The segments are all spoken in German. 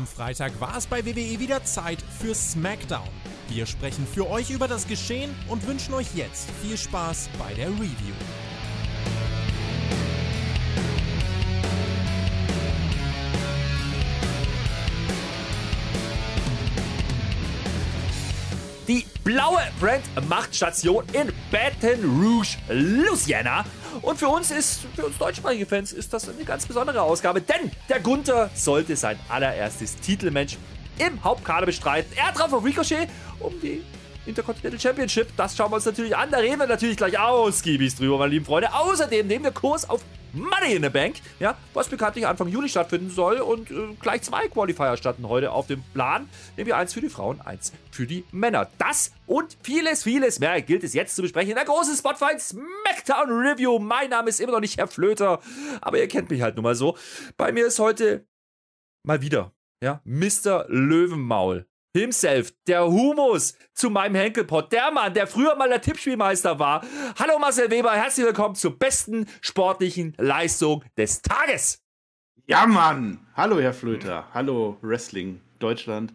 Am Freitag war es bei WWE wieder Zeit für SmackDown. Wir sprechen für euch über das Geschehen und wünschen euch jetzt viel Spaß bei der Review. Die blaue Brand macht Station in Baton Rouge, Louisiana. Und für uns ist, für uns deutschsprachige Fans, ist das eine ganz besondere Ausgabe, denn der Gunther sollte sein allererstes Titelmatch im Hauptkader bestreiten. Er traf auf Ricochet um die Intercontinental Championship. Das schauen wir uns natürlich an. Da reden wir natürlich gleich ausgiebig drüber, meine lieben Freunde. Außerdem nehmen wir Kurs auf Money in the Bank, ja, was bekanntlich Anfang Juli stattfinden soll. Und äh, gleich zwei Qualifier statten heute auf dem Plan. Nämlich eins für die Frauen, eins für die Männer. Das und vieles, vieles mehr gilt es jetzt zu besprechen in der großen Spotify Smackdown Review. Mein Name ist immer noch nicht Herr Flöter, aber ihr kennt mich halt nun mal so. Bei mir ist heute mal wieder, ja, Mr. Löwenmaul himself, der Humus zu meinem Henkelpot, der Mann, der früher mal der Tippspielmeister war. Hallo Marcel Weber, herzlich willkommen zur besten sportlichen Leistung des Tages. Ja, Mann! Hallo, Herr Flöter. Hallo, Wrestling Deutschland.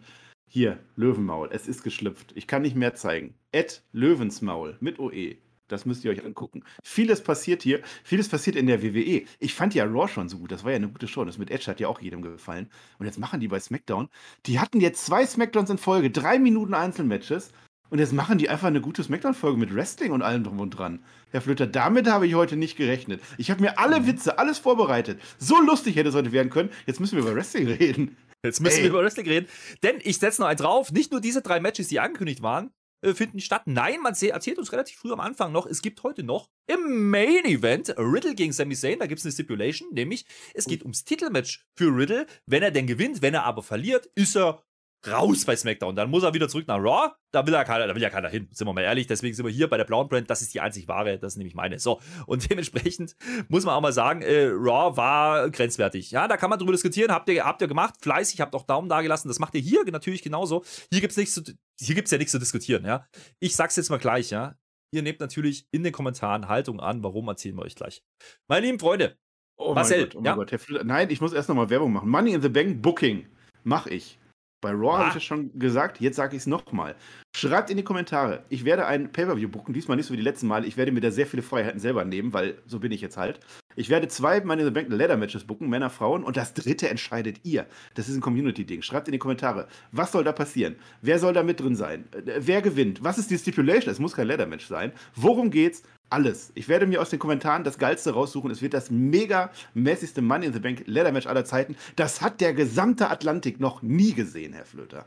Hier, Löwenmaul. Es ist geschlüpft. Ich kann nicht mehr zeigen. Ed Löwensmaul mit OE. Das müsst ihr euch angucken. Vieles passiert hier. Vieles passiert in der WWE. Ich fand ja Raw schon so gut. Das war ja eine gute Show. Das mit Edge hat ja auch jedem gefallen. Und jetzt machen die bei SmackDown. Die hatten jetzt zwei SmackDowns in Folge. Drei Minuten Einzelmatches. Und jetzt machen die einfach eine gute SmackDown-Folge mit Wrestling und allem drum und dran. Herr Flöter, damit habe ich heute nicht gerechnet. Ich habe mir alle Witze, alles vorbereitet. So lustig hätte es heute werden können. Jetzt müssen wir über Wrestling reden. Jetzt müssen Ey. wir über Wrestling reden. Denn ich setze noch einen drauf. Nicht nur diese drei Matches, die angekündigt waren, äh, finden statt. Nein, man erzählt uns relativ früh am Anfang noch, es gibt heute noch im Main Event Riddle gegen Sami Zayn, da gibt es eine Stipulation, nämlich es geht ums Titelmatch für Riddle. Wenn er denn gewinnt, wenn er aber verliert, ist er raus bei SmackDown. Dann muss er wieder zurück nach Raw. Da will, er keiner, da will ja keiner hin, sind wir mal ehrlich. Deswegen sind wir hier bei der blauen Brand. Das ist die einzig wahre, das ist nämlich meine. So, und dementsprechend muss man auch mal sagen, äh, Raw war grenzwertig. Ja, da kann man drüber diskutieren. Habt ihr, habt ihr gemacht, fleißig, habt auch Daumen da gelassen. Das macht ihr hier natürlich genauso. Hier gibt es hier gibt's ja nichts zu diskutieren. Ja, ich sag's jetzt mal gleich. Ja, ihr nehmt natürlich in den Kommentaren Haltung an. Warum erzählen wir euch gleich? Meine lieben Freunde, Oh Marcel, Gott, oh ja? Gott. Nein, ich muss erst nochmal Werbung machen. Money in the Bank Booking mache ich. Bei Raw ah. habe ich das schon gesagt, jetzt sage ich es nochmal. Schreibt in die Kommentare. Ich werde ein Pay-Per-View buchen, diesmal nicht so wie die letzten Male. Ich werde mir da sehr viele Freiheiten selber nehmen, weil so bin ich jetzt halt. Ich werde zwei in the Bank Leather Matches buchen, Männer, Frauen, und das dritte entscheidet ihr. Das ist ein Community-Ding. Schreibt in die Kommentare, was soll da passieren? Wer soll da mit drin sein? Äh, wer gewinnt? Was ist die Stipulation? Es muss kein Leather Match sein. Worum geht's? alles. Ich werde mir aus den Kommentaren das Geilste raussuchen. Es wird das mega mäßigste Money in the Bank Leather Match aller Zeiten. Das hat der gesamte Atlantik noch nie gesehen, Herr Flöter.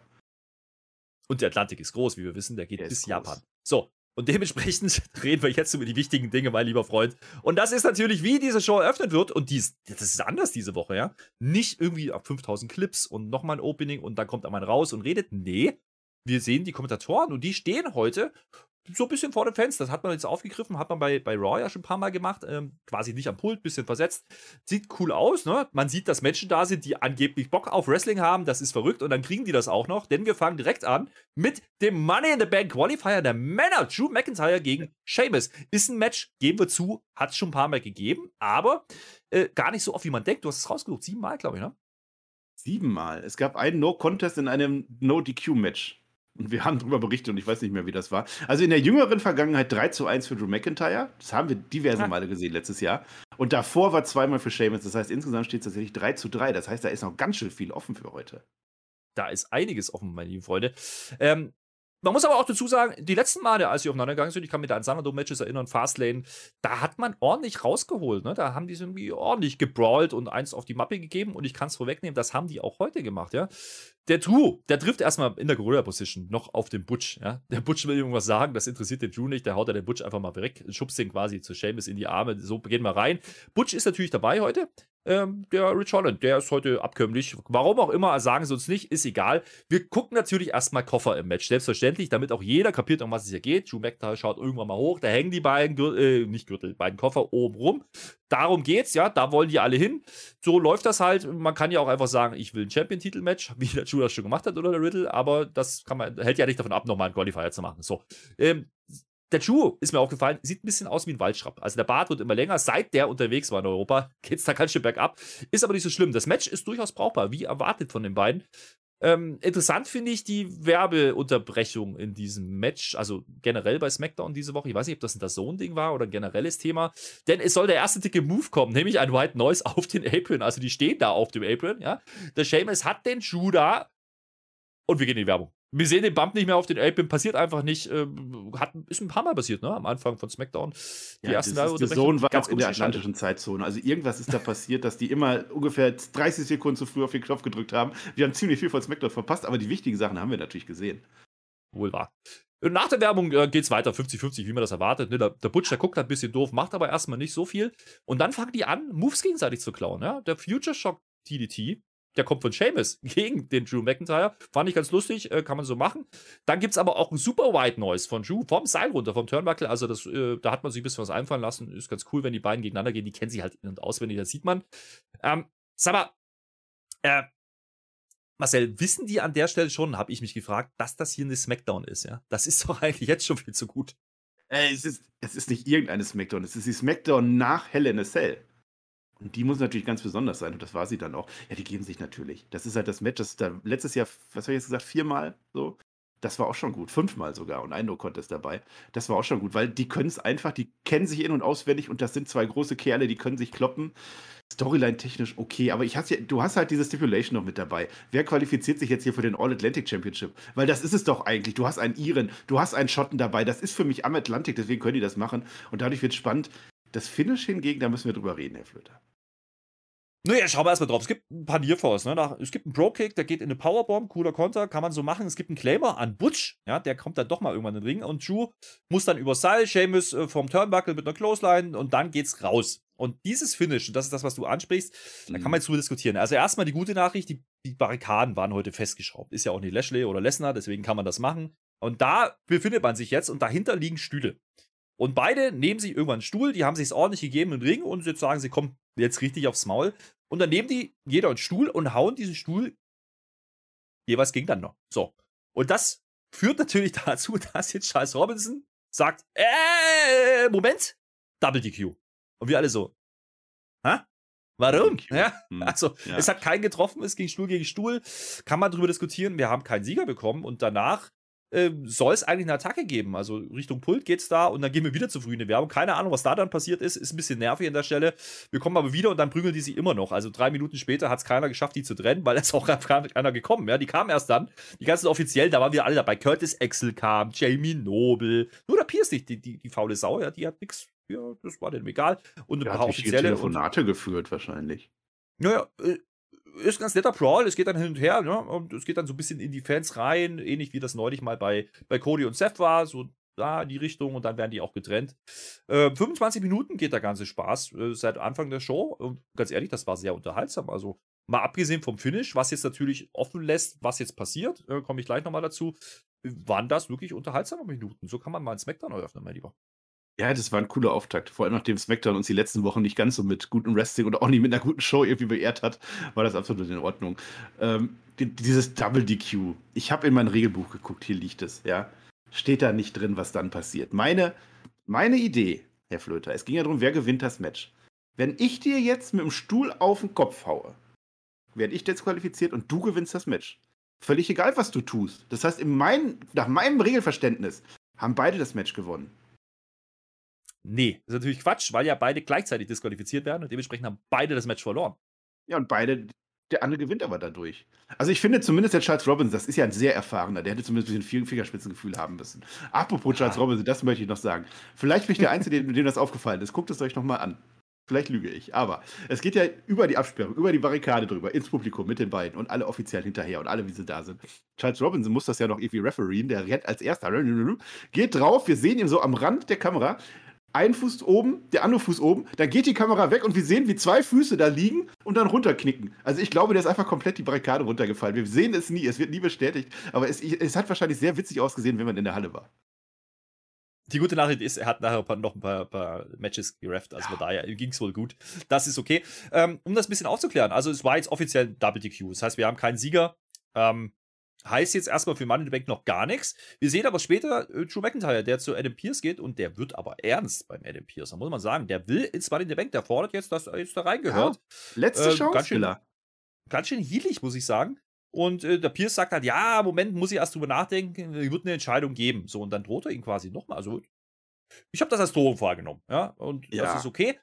Und der Atlantik ist groß, wie wir wissen. Der geht der bis Japan. So. Und dementsprechend reden wir jetzt über die wichtigen Dinge, mein lieber Freund. Und das ist natürlich, wie diese Show eröffnet wird. Und dies, das ist anders diese Woche, ja. Nicht irgendwie ab 5000 Clips und nochmal ein Opening und dann kommt einmal raus und redet. Nee, wir sehen die Kommentatoren und die stehen heute so ein bisschen vor dem Fenster. Das hat man jetzt aufgegriffen, hat man bei, bei Raw ja schon ein paar Mal gemacht. Ähm, quasi nicht am Pult, bisschen versetzt. Sieht cool aus, ne? Man sieht, dass Menschen da sind, die angeblich Bock auf Wrestling haben. Das ist verrückt und dann kriegen die das auch noch, denn wir fangen direkt an mit dem Money in the Bank Qualifier der Männer. Drew McIntyre gegen Sheamus. Ist ein Match, geben wir zu, hat es schon ein paar Mal gegeben, aber äh, gar nicht so oft, wie man denkt. Du hast es rausgesucht, siebenmal, glaube ich, ne? Siebenmal. Es gab einen No-Contest in einem No-DQ-Match. Und wir haben darüber berichtet und ich weiß nicht mehr, wie das war. Also in der jüngeren Vergangenheit 3 zu 1 für Drew McIntyre. Das haben wir diverse Male gesehen letztes Jahr. Und davor war zweimal für Sheamus. Das heißt, insgesamt steht es tatsächlich 3 zu 3. Das heißt, da ist noch ganz schön viel offen für heute. Da ist einiges offen, meine lieben Freunde. Ähm, man muss aber auch dazu sagen, die letzten Male, als sie aufeinander gegangen sind, ich kann mich da an Sanado-Matches erinnern, Fastlane, da hat man ordentlich rausgeholt. Ne? Da haben die irgendwie ordentlich gebrawlt und eins auf die Mappe gegeben und ich kann es vorwegnehmen, das haben die auch heute gemacht, ja. Der Drew, der trifft erstmal in der Gorilla-Position noch auf den Butch, ja. Der Butch will irgendwas sagen, das interessiert den Drew nicht, der haut da den Butch einfach mal weg, schubst den quasi zu Seamus in die Arme, so gehen wir rein. Butch ist natürlich dabei heute, ähm, der Rich Holland, der ist heute abkömmlich. Warum auch immer, sagen sie uns nicht, ist egal. Wir gucken natürlich erstmal Koffer im Match, selbstverständlich, damit auch jeder kapiert, um was es hier geht. Drew McIntyre schaut irgendwann mal hoch, da hängen die beiden, Gürtel, äh, nicht Gürtel, beiden Koffer oben rum. Darum geht's, ja, da wollen die alle hin. So läuft das halt. Man kann ja auch einfach sagen, ich will ein Champion-Titel-Match, wie der Drew das schon gemacht hat oder der Riddle, aber das kann man, hält ja nicht davon ab, nochmal einen Qualifier zu machen. So. Ähm, der Drew, ist mir aufgefallen, sieht ein bisschen aus wie ein Waldschrapp. Also der Bart wird immer länger. Seit der unterwegs war in Europa, geht es da ganz schön bergab. Ist aber nicht so schlimm. Das Match ist durchaus brauchbar, wie erwartet von den beiden. Ähm, interessant finde ich die Werbeunterbrechung in diesem Match, also generell bei SmackDown diese Woche. Ich weiß nicht, ob das ein Zone-Ding war oder ein generelles Thema, denn es soll der erste dicke Move kommen, nämlich ein White Noise auf den Apron. Also die stehen da auf dem Apron, ja. Der Sheamus hat den da und wir gehen in die Werbung. Wir sehen den Bump nicht mehr auf den Apron, passiert einfach nicht. Äh, hat, ist ein paar Mal passiert, ne? Am Anfang von SmackDown. Die ja, ersten das ist, der Zone war ganz in der atlantischen Zeitzone. Also irgendwas ist da passiert, dass die immer ungefähr 30 Sekunden zu früh auf den Knopf gedrückt haben. Wir haben ziemlich viel von SmackDown verpasst, aber die wichtigen Sachen haben wir natürlich gesehen. Wohl wahr. Nach der Werbung äh, geht es weiter, 50-50, wie man das erwartet. Ne? Der, der Butch, der guckt ein bisschen doof, macht aber erstmal nicht so viel. Und dann fangen die an, Moves gegenseitig zu klauen. Ja? Der Future Shock TDT der kommt von Seamus gegen den Drew McIntyre. Fand ich ganz lustig, äh, kann man so machen. Dann gibt es aber auch ein Super White Noise von Drew vom Seil runter, vom Turnbuckle. Also das, äh, da hat man sich ein bisschen was einfallen lassen. Ist ganz cool, wenn die beiden gegeneinander gehen. Die kennen sich halt in- und auswendig, das sieht man. Ähm, sag mal, äh, Marcel, wissen die an der Stelle schon, habe ich mich gefragt, dass das hier eine Smackdown ist, ja? Das ist doch eigentlich jetzt schon viel zu gut. Äh, es, ist, es ist nicht irgendeine Smackdown, es ist die Smackdown nach Hell in a Cell. Und die muss natürlich ganz besonders sein und das war sie dann auch. Ja, die geben sich natürlich. Das ist halt das Match, das da letztes Jahr, was habe ich jetzt gesagt, viermal so. Das war auch schon gut. Fünfmal sogar und ein No-Contest dabei. Das war auch schon gut, weil die können es einfach, die kennen sich in- und auswendig und das sind zwei große Kerle, die können sich kloppen. Storyline-technisch okay, aber ich ja, du hast halt diese Stipulation noch mit dabei. Wer qualifiziert sich jetzt hier für den All-Atlantic Championship? Weil das ist es doch eigentlich. Du hast einen Iren, du hast einen Schotten dabei. Das ist für mich am Atlantik, deswegen können die das machen. Und dadurch wird es spannend. Das Finish hingegen, da müssen wir drüber reden, Herr Flöter. Naja, schauen wir erstmal drauf. Es gibt ein paar Nearfalls. Ne? Es gibt einen Pro-Kick, der geht in eine Powerbomb, cooler Konter, kann man so machen. Es gibt einen Claimer an Butch, ja, der kommt dann doch mal irgendwann in den Ring. Und Drew muss dann über Seil, Seamus äh, vom Turnbuckle mit einer Clothesline und dann geht's raus. Und dieses Finish, und das ist das, was du ansprichst, mhm. da kann man jetzt drüber diskutieren. Also erstmal die gute Nachricht, die, die Barrikaden waren heute festgeschraubt. Ist ja auch nicht Lashley oder Lesnar, deswegen kann man das machen. Und da befindet man sich jetzt und dahinter liegen Stühle. Und beide nehmen sich irgendwann einen Stuhl, die haben sich ordentlich gegeben im Ring und jetzt sagen sie, komm, jetzt richtig aufs Maul. Und dann nehmen die jeder einen Stuhl und hauen diesen Stuhl jeweils gegeneinander. So. Und das führt natürlich dazu, dass jetzt Charles Robinson sagt, äh, Moment, Double DQ. Und wir alle so, hä? Warum? Ja, hm. also ja. es hat keinen getroffen, es ging Stuhl gegen Stuhl. Kann man darüber diskutieren. Wir haben keinen Sieger bekommen und danach äh, soll es eigentlich eine Attacke geben. Also Richtung Pult geht's da und dann gehen wir wieder zu früh in die Werbung. Keine Ahnung, was da dann passiert ist. Ist ein bisschen nervig an der Stelle. Wir kommen aber wieder und dann prügeln die sich immer noch. Also drei Minuten später hat es keiner geschafft, die zu trennen, weil es auch keiner gekommen. Ja, die kamen erst dann. Die ganzen offiziell, da waren wir alle dabei. Curtis Axel kam, Jamie Noble. Nur der Pierce nicht, die, die, die faule Sau, ja, die hat nichts. Ja, das war denen egal. Und ein der paar hat offizielle. Telefonate geführt wahrscheinlich. Naja, äh, ist ganz netter Brawl, es geht dann hin und her, ne? Und es geht dann so ein bisschen in die Fans rein, ähnlich wie das neulich mal bei, bei Cody und Seth war, so da in die Richtung und dann werden die auch getrennt. Äh, 25 Minuten geht der ganze Spaß äh, seit Anfang der Show und ganz ehrlich, das war sehr unterhaltsam. Also mal abgesehen vom Finish, was jetzt natürlich offen lässt, was jetzt passiert, äh, komme ich gleich nochmal dazu, waren das wirklich unterhaltsame Minuten. So kann man mal einen Smackdown eröffnen, mein Lieber. Ja, das war ein cooler Auftakt. Vor allem nachdem SmackDown uns die letzten Wochen nicht ganz so mit gutem Wrestling oder auch nicht mit einer guten Show irgendwie beehrt hat, war das absolut in Ordnung. Ähm, die, dieses Double DQ. Ich habe in mein Regelbuch geguckt, hier liegt es, ja. Steht da nicht drin, was dann passiert. Meine, meine Idee, Herr Flöter, es ging ja darum, wer gewinnt das Match. Wenn ich dir jetzt mit dem Stuhl auf den Kopf haue, werde ich disqualifiziert und du gewinnst das Match. Völlig egal, was du tust. Das heißt, in mein, nach meinem Regelverständnis haben beide das Match gewonnen. Nee, das ist natürlich Quatsch, weil ja beide gleichzeitig disqualifiziert werden und dementsprechend haben beide das Match verloren. Ja, und beide, der andere gewinnt aber dadurch. Also ich finde zumindest der Charles Robinson, das ist ja ein sehr erfahrener, der hätte zumindest ein bisschen Fingerspitzengefühl haben müssen. Apropos Charles ah. Robinson, das möchte ich noch sagen. Vielleicht bin ich der Einzige, dem, dem das aufgefallen ist. Guckt es euch nochmal an. Vielleicht lüge ich, aber es geht ja über die Absperrung, über die Barrikade drüber, ins Publikum mit den beiden und alle offiziell hinterher und alle, wie sie da sind. Charles Robinson muss das ja noch irgendwie refereen, der rennt als erster, geht drauf, wir sehen ihn so am Rand der Kamera, ein Fuß oben, der andere Fuß oben, dann geht die Kamera weg und wir sehen, wie zwei Füße da liegen und dann runterknicken. Also ich glaube, der ist einfach komplett die Barrikade runtergefallen. Wir sehen es nie, es wird nie bestätigt, aber es, es hat wahrscheinlich sehr witzig ausgesehen, wenn man in der Halle war. Die gute Nachricht ist, er hat nachher noch ein paar, paar Matches gerefft, also ja. von daher ging es wohl gut. Das ist okay. Ähm, um das ein bisschen aufzuklären, also es war jetzt offiziell Double DQ, das heißt, wir haben keinen Sieger. Ähm, Heißt jetzt erstmal für Money in the Bank noch gar nichts. Wir sehen aber später äh, Drew McIntyre, der zu Adam Pierce geht und der wird aber ernst beim Adam Pierce. Da muss man sagen, der will ins Money in the Bank, der fordert jetzt, dass er jetzt da reingehört. Ja, letzte äh, Chance, ganz schön, ganz schön hielig, muss ich sagen. Und äh, der Pierce sagt halt, ja, Moment, muss ich erst drüber nachdenken, wird eine Entscheidung geben. So, und dann droht er ihn quasi nochmal. Also, ich habe das als Drohung vorgenommen, ja, und ja. das ist okay.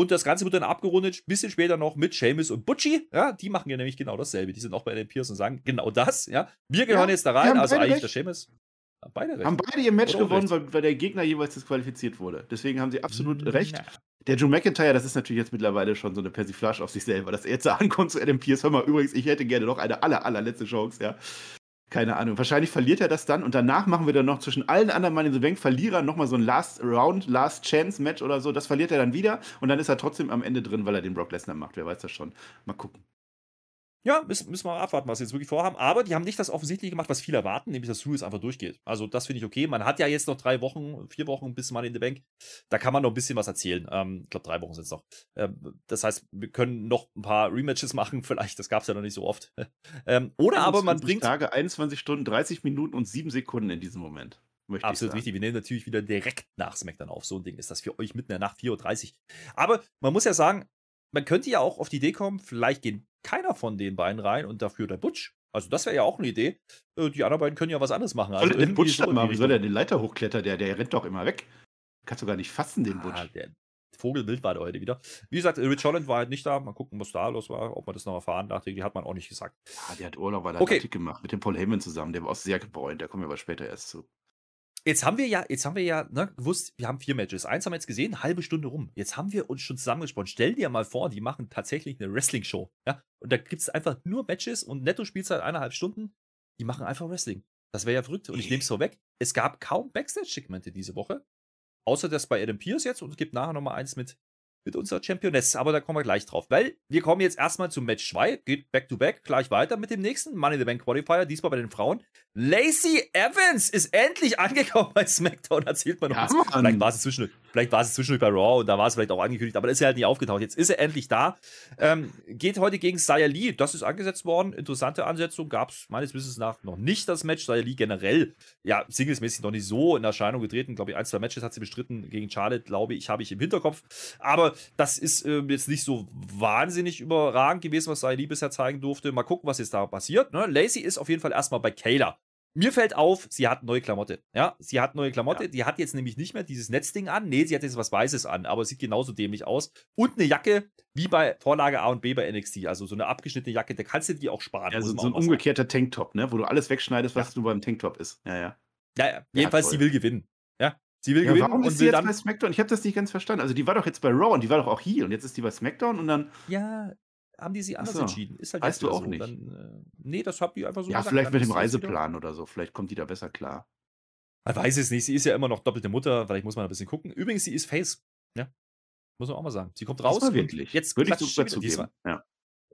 Und das Ganze wird dann abgerundet, ein bisschen später noch mit Seamus und Butchie. Ja, die machen ja nämlich genau dasselbe. Die sind auch bei den Pierce und sagen genau das. Ja, wir gehören ja, jetzt da rein, also eigentlich recht. der Seamus. Beide recht. Haben beide ihr Match gewonnen, weil, weil, der Gegner jeweils disqualifiziert wurde. Deswegen haben sie absolut ja. recht. Der Drew McIntyre, das ist natürlich jetzt mittlerweile schon so eine Persiflage auf sich selber, dass er jetzt ankommt zu Adam Pierce. Hör mal, übrigens, ich hätte gerne noch eine aller, allerletzte Chance, ja. Keine Ahnung. Wahrscheinlich verliert er das dann und danach machen wir dann noch zwischen allen anderen Mann in the Bank Verlierern nochmal so ein Last Round, Last Chance Match oder so. Das verliert er dann wieder und dann ist er trotzdem am Ende drin, weil er den Brock Lesnar macht. Wer weiß das schon. Mal gucken. Ja, müssen, müssen wir mal abwarten, was sie jetzt wirklich vorhaben. Aber die haben nicht das Offensichtliche gemacht, was viele erwarten, nämlich dass Suez einfach durchgeht. Also, das finde ich okay. Man hat ja jetzt noch drei Wochen, vier Wochen bis Money in the Bank. Da kann man noch ein bisschen was erzählen. Ähm, ich glaube, drei Wochen sind es noch. Ähm, das heißt, wir können noch ein paar Rematches machen, vielleicht. Das gab es ja noch nicht so oft. ähm, oder aber man bringt. Tage, 21 Stunden, 30 Minuten und 7 Sekunden in diesem Moment. Absolut richtig. Wir nehmen natürlich wieder direkt nach SmackDown auf. So ein Ding ist das für euch mitten in der Nacht 4.30 Uhr. Aber man muss ja sagen, man könnte ja auch auf die Idee kommen, vielleicht gehen keiner von den beiden rein und dafür der Butch. Also das wäre ja auch eine Idee. Äh, die anderen beiden können ja was anderes machen. Also soll den Butch so machen? Wie soll der den Leiter hochklettern? Der, der rennt doch immer weg. Kannst du gar nicht fassen, den Butch. Ah, der Vogelbild war der heute wieder. Wie gesagt, Rich Holland war halt nicht da. Mal gucken, was da los war, ob man das noch erfahren dachte. Die hat man auch nicht gesagt. Ja, der hat Urlaub, weil er okay. Artikel gemacht mit dem Paul Heyman zusammen. Der war auch sehr gebräunt. Da kommen wir aber später erst zu. Jetzt haben wir ja, jetzt haben wir ja ne, gewusst, wir haben vier Matches. Eins haben wir jetzt gesehen, halbe Stunde rum. Jetzt haben wir uns schon zusammengesprochen. Stell dir mal vor, die machen tatsächlich eine Wrestling-Show. Ja? Und da gibt es einfach nur Matches und Netto-Spielzeit eineinhalb Stunden. Die machen einfach Wrestling. Das wäre ja verrückt. Und ich nehme es vorweg. Es gab kaum Backstage-Segmente diese Woche. Außer das bei Adam Pierce jetzt und es gibt nachher nochmal eins mit mit unserer Championess. Aber da kommen wir gleich drauf. Weil wir kommen jetzt erstmal zum Match 2. Geht back to back gleich weiter mit dem nächsten Money in the Bank Qualifier. Diesmal bei den Frauen. Lacey Evans ist endlich angekommen bei SmackDown. Erzählt man uns. Ja, vielleicht war sie zwischendurch, vielleicht war sie zwischendurch bei Raw und da war es vielleicht auch angekündigt. Aber ist er halt nicht aufgetaucht. Jetzt ist er endlich da. Ähm, geht heute gegen Saya Lee. Das ist angesetzt worden. Interessante Ansetzung. Gab es meines Wissens nach noch nicht das Match. Saya Lee generell, ja, singlesmäßig noch nicht so in Erscheinung getreten. Glaube ich, ein, zwei Matches hat sie bestritten gegen Charlotte, glaube ich, habe ich im Hinterkopf. Aber das ist äh, jetzt nicht so wahnsinnig überragend gewesen, was Saidi bisher zeigen durfte. Mal gucken, was jetzt da passiert. Ne? Lacey ist auf jeden Fall erstmal bei Kayla. Mir fällt auf, sie hat neue Klamotte. Ja, sie hat neue Klamotte. Ja. Die hat jetzt nämlich nicht mehr dieses Netzding an. Nee, sie hat jetzt was Weißes an, aber sieht genauso dämlich aus. Und eine Jacke, wie bei Vorlage A und B bei NXT. Also so eine abgeschnittene Jacke, da kannst du die auch sparen. Also so ein umgekehrter Tanktop, ne? Wo du alles wegschneidest, was ja. du beim Tanktop ist. Ja, ja. Ja, ja. Jedenfalls, ja, sie will gewinnen. Ja, Sie will gewinnen warum ist sie jetzt dann bei SmackDown? Ich habe das nicht ganz verstanden. Also die war doch jetzt bei Raw und die war doch auch hier und jetzt ist die bei SmackDown und dann. Ja, haben die sie anders so. entschieden. Ist halt weißt du auch so. nicht. Dann, äh, nee, das habt ihr einfach so Ja, gesagt. vielleicht mit dem Reiseplan oder so. Vielleicht kommt die da besser klar. Man weiß es nicht. Sie ist ja immer noch doppelte Mutter. Vielleicht muss man ein bisschen gucken. Übrigens, sie ist Face. Ja. Muss man auch mal sagen. Sie kommt raus. Das wirklich. Jetzt würde ich sogar zugeben. Ja.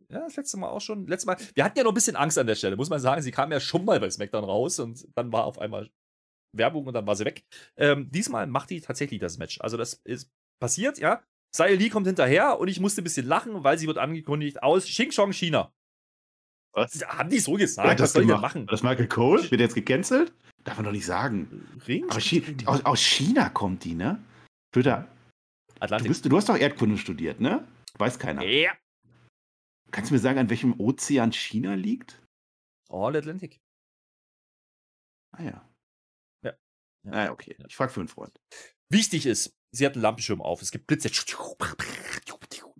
Ja, das letzte Mal auch schon. Letztes Mal. Wir hatten ja noch ein bisschen Angst an der Stelle, muss man sagen. Sie kam ja schon mal bei SmackDown raus und dann war auf einmal Werbung und dann war sie weg. Ähm, diesmal macht die tatsächlich das Match. Also das ist passiert, ja. Sai Lee kommt hinterher und ich musste ein bisschen lachen, weil sie wird angekündigt aus Xingchong, China. Was? Haben die so gesagt? Was soll ich denn machen? Das Michael Cole? Wird jetzt gecancelt? Darf man doch nicht sagen. Ring? Aber China, aus, aus, China kommt die, ne? Twitter. Atlantik. Du, bist, du hast doch Erdkunde studiert, ne? Weiß keiner. Ja. Kannst du mir sagen, an welchem Ozean China liegt? All Atlantic. Ah ja. Ah, okay. Ich frage für einen Freund. Wichtig ist, sie hat einen Lampenschirm auf. Es gibt Blitze.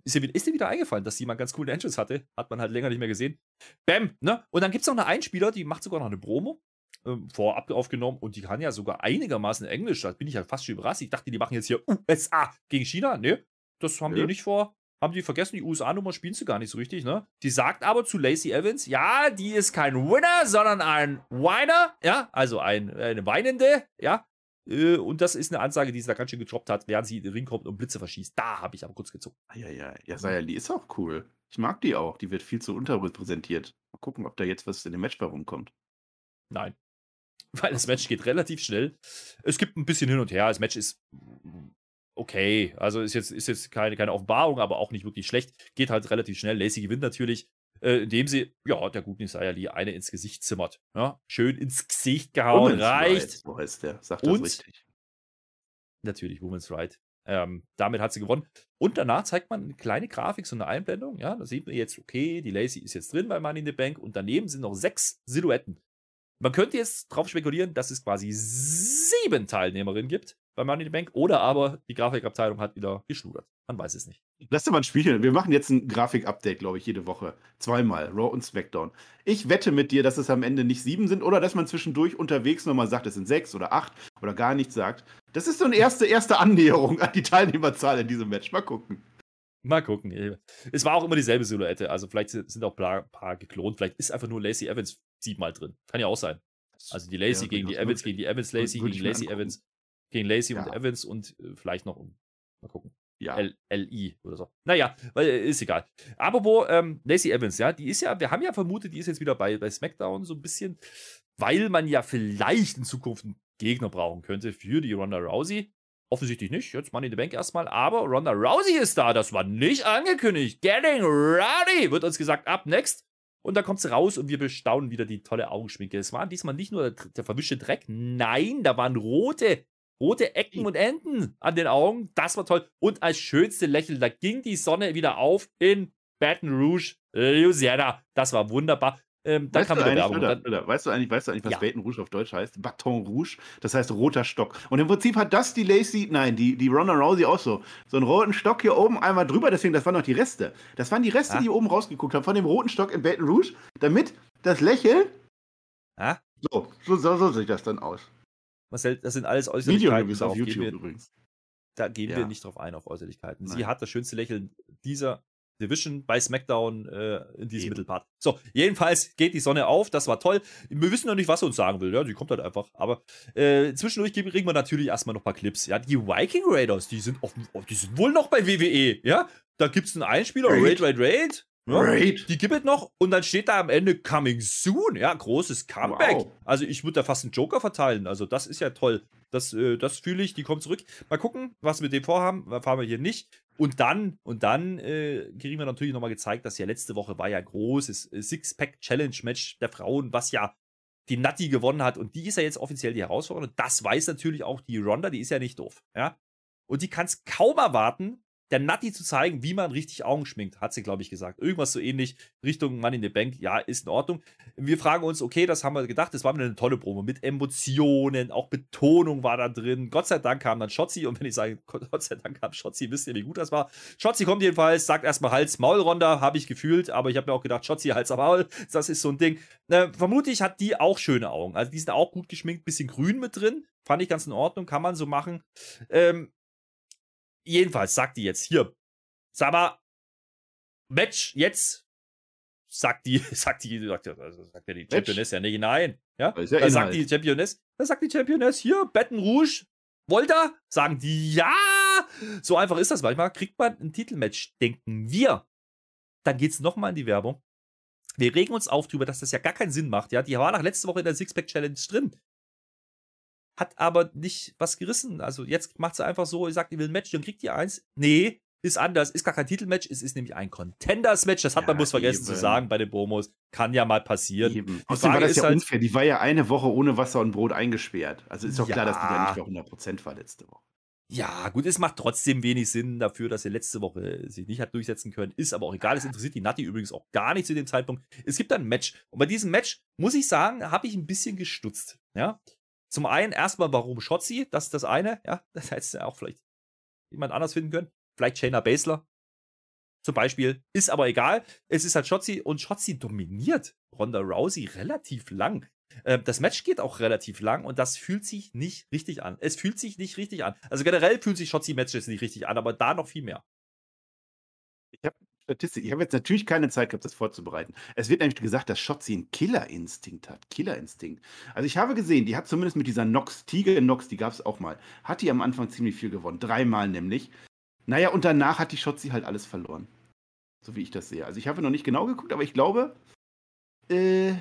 Ist dir, ist dir wieder eingefallen, dass sie mal ganz coole Entrance hatte? Hat man halt länger nicht mehr gesehen. Bam, ne? Und dann gibt es noch eine Einspieler, die macht sogar noch eine Promo. Ähm, vorab aufgenommen und die kann ja sogar einigermaßen Englisch. Da bin ich ja fast schon überrascht. Ich dachte, die machen jetzt hier USA gegen China. Ne, das haben ja. die nicht vor. Haben die vergessen, die USA-Nummer spielen sie gar nicht so richtig, ne? Die sagt aber zu Lacey Evans, ja, die ist kein Winner, sondern ein Whiner, ja, also ein, eine Weinende, ja. Äh, und das ist eine Ansage, die sie da ganz schön getroppt hat, während sie in den Ring kommt und Blitze verschießt. Da habe ich aber kurz gezogen. Ja, ja, ja, Saya Lee ist auch cool. Ich mag die auch. Die wird viel zu unterrepräsentiert. Mal gucken, ob da jetzt was in dem Match rumkommt. Nein. Weil das Match geht relativ schnell. Es gibt ein bisschen hin und her. Das Match ist okay. Also ist jetzt, ist jetzt keine, keine Offenbarung, aber auch nicht wirklich schlecht. Geht halt relativ schnell. Lacey gewinnt natürlich. Äh, indem sie, ja, der guten Isaiah Lee eine ins Gesicht zimmert. Ja, schön ins Gesicht gehauen, Woman's reicht. Right, so heißt der, sagt das richtig. Natürlich, Woman's Right. Ähm, damit hat sie gewonnen. Und danach zeigt man eine kleine Grafik, so eine Einblendung. Ja, da sieht man jetzt, okay, die Lacey ist jetzt drin bei Money in the Bank und daneben sind noch sechs Silhouetten. Man könnte jetzt darauf spekulieren, dass es quasi sieben Teilnehmerinnen gibt bei Money in the Bank oder aber die Grafikabteilung hat wieder geschludert. Man weiß es nicht. Lass dir mal ein Spielchen. Wir machen jetzt ein Grafik-Update, glaube ich, jede Woche. Zweimal, Raw und SmackDown. Ich wette mit dir, dass es am Ende nicht sieben sind oder dass man zwischendurch unterwegs nochmal sagt, es sind sechs oder acht oder gar nichts sagt. Das ist so eine erste, erste Annäherung an die Teilnehmerzahl in diesem Match. Mal gucken. Mal gucken. Es war auch immer dieselbe Silhouette. Also vielleicht sind auch ein paar geklont. Vielleicht ist einfach nur Lacey Evans siebenmal drin. Kann ja auch sein. Also die Lacey ja, gegen die Evans, gegen die Evans Lacey, gegen Lacey Evans, gegen Lacey ja. und Evans und äh, vielleicht noch. Mal gucken. Ja. LI oder so. Naja, weil, äh, ist egal. Aber wo ähm, Lacey Evans, ja, die ist ja, wir haben ja vermutet, die ist jetzt wieder bei, bei SmackDown so ein bisschen, weil man ja vielleicht in Zukunft einen Gegner brauchen könnte für die Ronda Rousey. Offensichtlich nicht. Jetzt Money in the Bank erstmal. Aber Ronda Rousey ist da. Das war nicht angekündigt. Getting rowdy, wird uns gesagt. Ab next. Und dann kommt sie raus und wir bestaunen wieder die tolle Augenschminke. Es war diesmal nicht nur der, der verwischte Dreck. Nein, da waren rote rote Ecken und Enden an den Augen. Das war toll. Und als schönste Lächeln, da ging die Sonne wieder auf in Baton Rouge, Louisiana. Das war wunderbar. Ähm, dann kam wieder Werbung. Oder, oder, weißt, du eigentlich, weißt du eigentlich, was ja. Baton Rouge auf Deutsch heißt? Baton Rouge, das heißt roter Stock. Und im Prinzip hat das die Lacey, nein, die, die Ronda Rousey auch so. So einen roten Stock hier oben einmal drüber, deswegen, das waren noch die Reste. Das waren die Reste, ja. die oben rausgeguckt haben von dem roten Stock in Baton Rouge, damit das Lächeln. Ja? So, so, so, so sieht das dann aus. Marcel, das sind alles Äußerlichkeiten. Video auf YouTube wir, übrigens. Da gehen ja. wir nicht drauf ein, auf Äußerlichkeiten. Nein. Sie hat das schönste Lächeln dieser Division bei SmackDown äh, in diesem Eben. Mittelpart. So, jedenfalls geht die Sonne auf, das war toll. Wir wissen noch nicht, was sie uns sagen will, ja, die kommt halt einfach. Aber äh, zwischendurch kriegen wir natürlich erstmal noch ein paar Clips. Ja, die Viking Raiders, die sind, offen, die sind wohl noch bei WWE, ja. Da gibt es einen Einspieler, Raid, Raid, Raid. Ja, Raid. Die gibt es noch und dann steht da am Ende Coming Soon. Ja, großes Comeback. Wow. Also ich würde da fast einen Joker verteilen. Also das ist ja toll. Das, äh, das fühle ich, die kommt zurück. Mal gucken, was wir mit dem vorhaben. Fahren wir hier nicht. Und dann, und dann äh, kriegen wir natürlich nochmal gezeigt, dass ja letzte Woche war ja großes äh, Six-Pack-Challenge-Match der Frauen, was ja die Natti gewonnen hat. Und die ist ja jetzt offiziell die Herausforderin. Das weiß natürlich auch die Ronda, die ist ja nicht doof. Ja. Und die kann es kaum erwarten, der Natti zu zeigen, wie man richtig Augen schminkt, hat sie, glaube ich, gesagt. Irgendwas so ähnlich Richtung Money in the Bank. Ja, ist in Ordnung. Wir fragen uns, okay, das haben wir gedacht, das war eine tolle Promo mit Emotionen, auch Betonung war da drin. Gott sei Dank kam dann Schotzi und wenn ich sage, Gott sei Dank kam Schotzi, wisst ihr, wie gut das war. Schotzi kommt jedenfalls, sagt erstmal Hals, Maul, Ronda, habe ich gefühlt, aber ich habe mir auch gedacht, Schotzi, Hals, Maul, das ist so ein Ding. Äh, vermutlich hat die auch schöne Augen. Also die sind auch gut geschminkt, bisschen grün mit drin. Fand ich ganz in Ordnung, kann man so machen. Ähm, Jedenfalls sagt die jetzt hier, sag mal, Match jetzt, sagt die, sagt die, sagt, also sagt ja die Championess ja nicht nein. Ja, ja da sagt die Championess, da sagt die Championess hier, Baton Rouge, wollt ihr? Sagen die, ja! So einfach ist das manchmal. Kriegt man ein Titelmatch, denken wir. Dann geht's nochmal in die Werbung. Wir regen uns auf darüber, dass das ja gar keinen Sinn macht. Ja, die war nach letzte Woche in der Sixpack-Challenge drin hat aber nicht was gerissen. Also jetzt macht sie einfach so, ihr sagt, ihr will ein Match, dann kriegt ihr eins. Nee, ist anders, ist gar kein Titelmatch, es ist nämlich ein Contenders-Match. Das hat ja, man bloß vergessen eben. zu sagen bei den Promos. Kann ja mal passieren. Eben. Außerdem war das ja halt, unfair. Die war ja eine Woche ohne Wasser und Brot eingesperrt. Also ist doch ja. klar, dass die ja nicht bei 100% war letzte Woche. Ja, gut, es macht trotzdem wenig Sinn dafür, dass er letzte Woche sich nicht hat durchsetzen können. Ist aber auch egal. Es interessiert die Natti übrigens auch gar nicht zu dem Zeitpunkt. Es gibt ein Match. Und bei diesem Match, muss ich sagen, habe ich ein bisschen gestutzt. Ja, zum einen erstmal, warum Shotzi, das ist das eine, ja, das hättest du auch vielleicht jemand anders finden können. Vielleicht Shayna Baszler zum Beispiel. Ist aber egal. Es ist halt Shotzi und Shotzi dominiert Ronda Rousey relativ lang. Ähm, das Match geht auch relativ lang und das fühlt sich nicht richtig an. Es fühlt sich nicht richtig an. Also generell fühlt sich Shotzi-Matches nicht richtig an, aber da noch viel mehr. Statistik. Ich habe jetzt natürlich keine Zeit gehabt, das vorzubereiten. Es wird nämlich gesagt, dass Shotzi einen Killerinstinkt hat. Killerinstinkt. Also ich habe gesehen, die hat zumindest mit dieser Nox, Tiger Nox, die gab es auch mal, hat die am Anfang ziemlich viel gewonnen. Dreimal nämlich. Naja, und danach hat die Shotzi halt alles verloren. So wie ich das sehe. Also ich habe noch nicht genau geguckt, aber ich glaube, äh,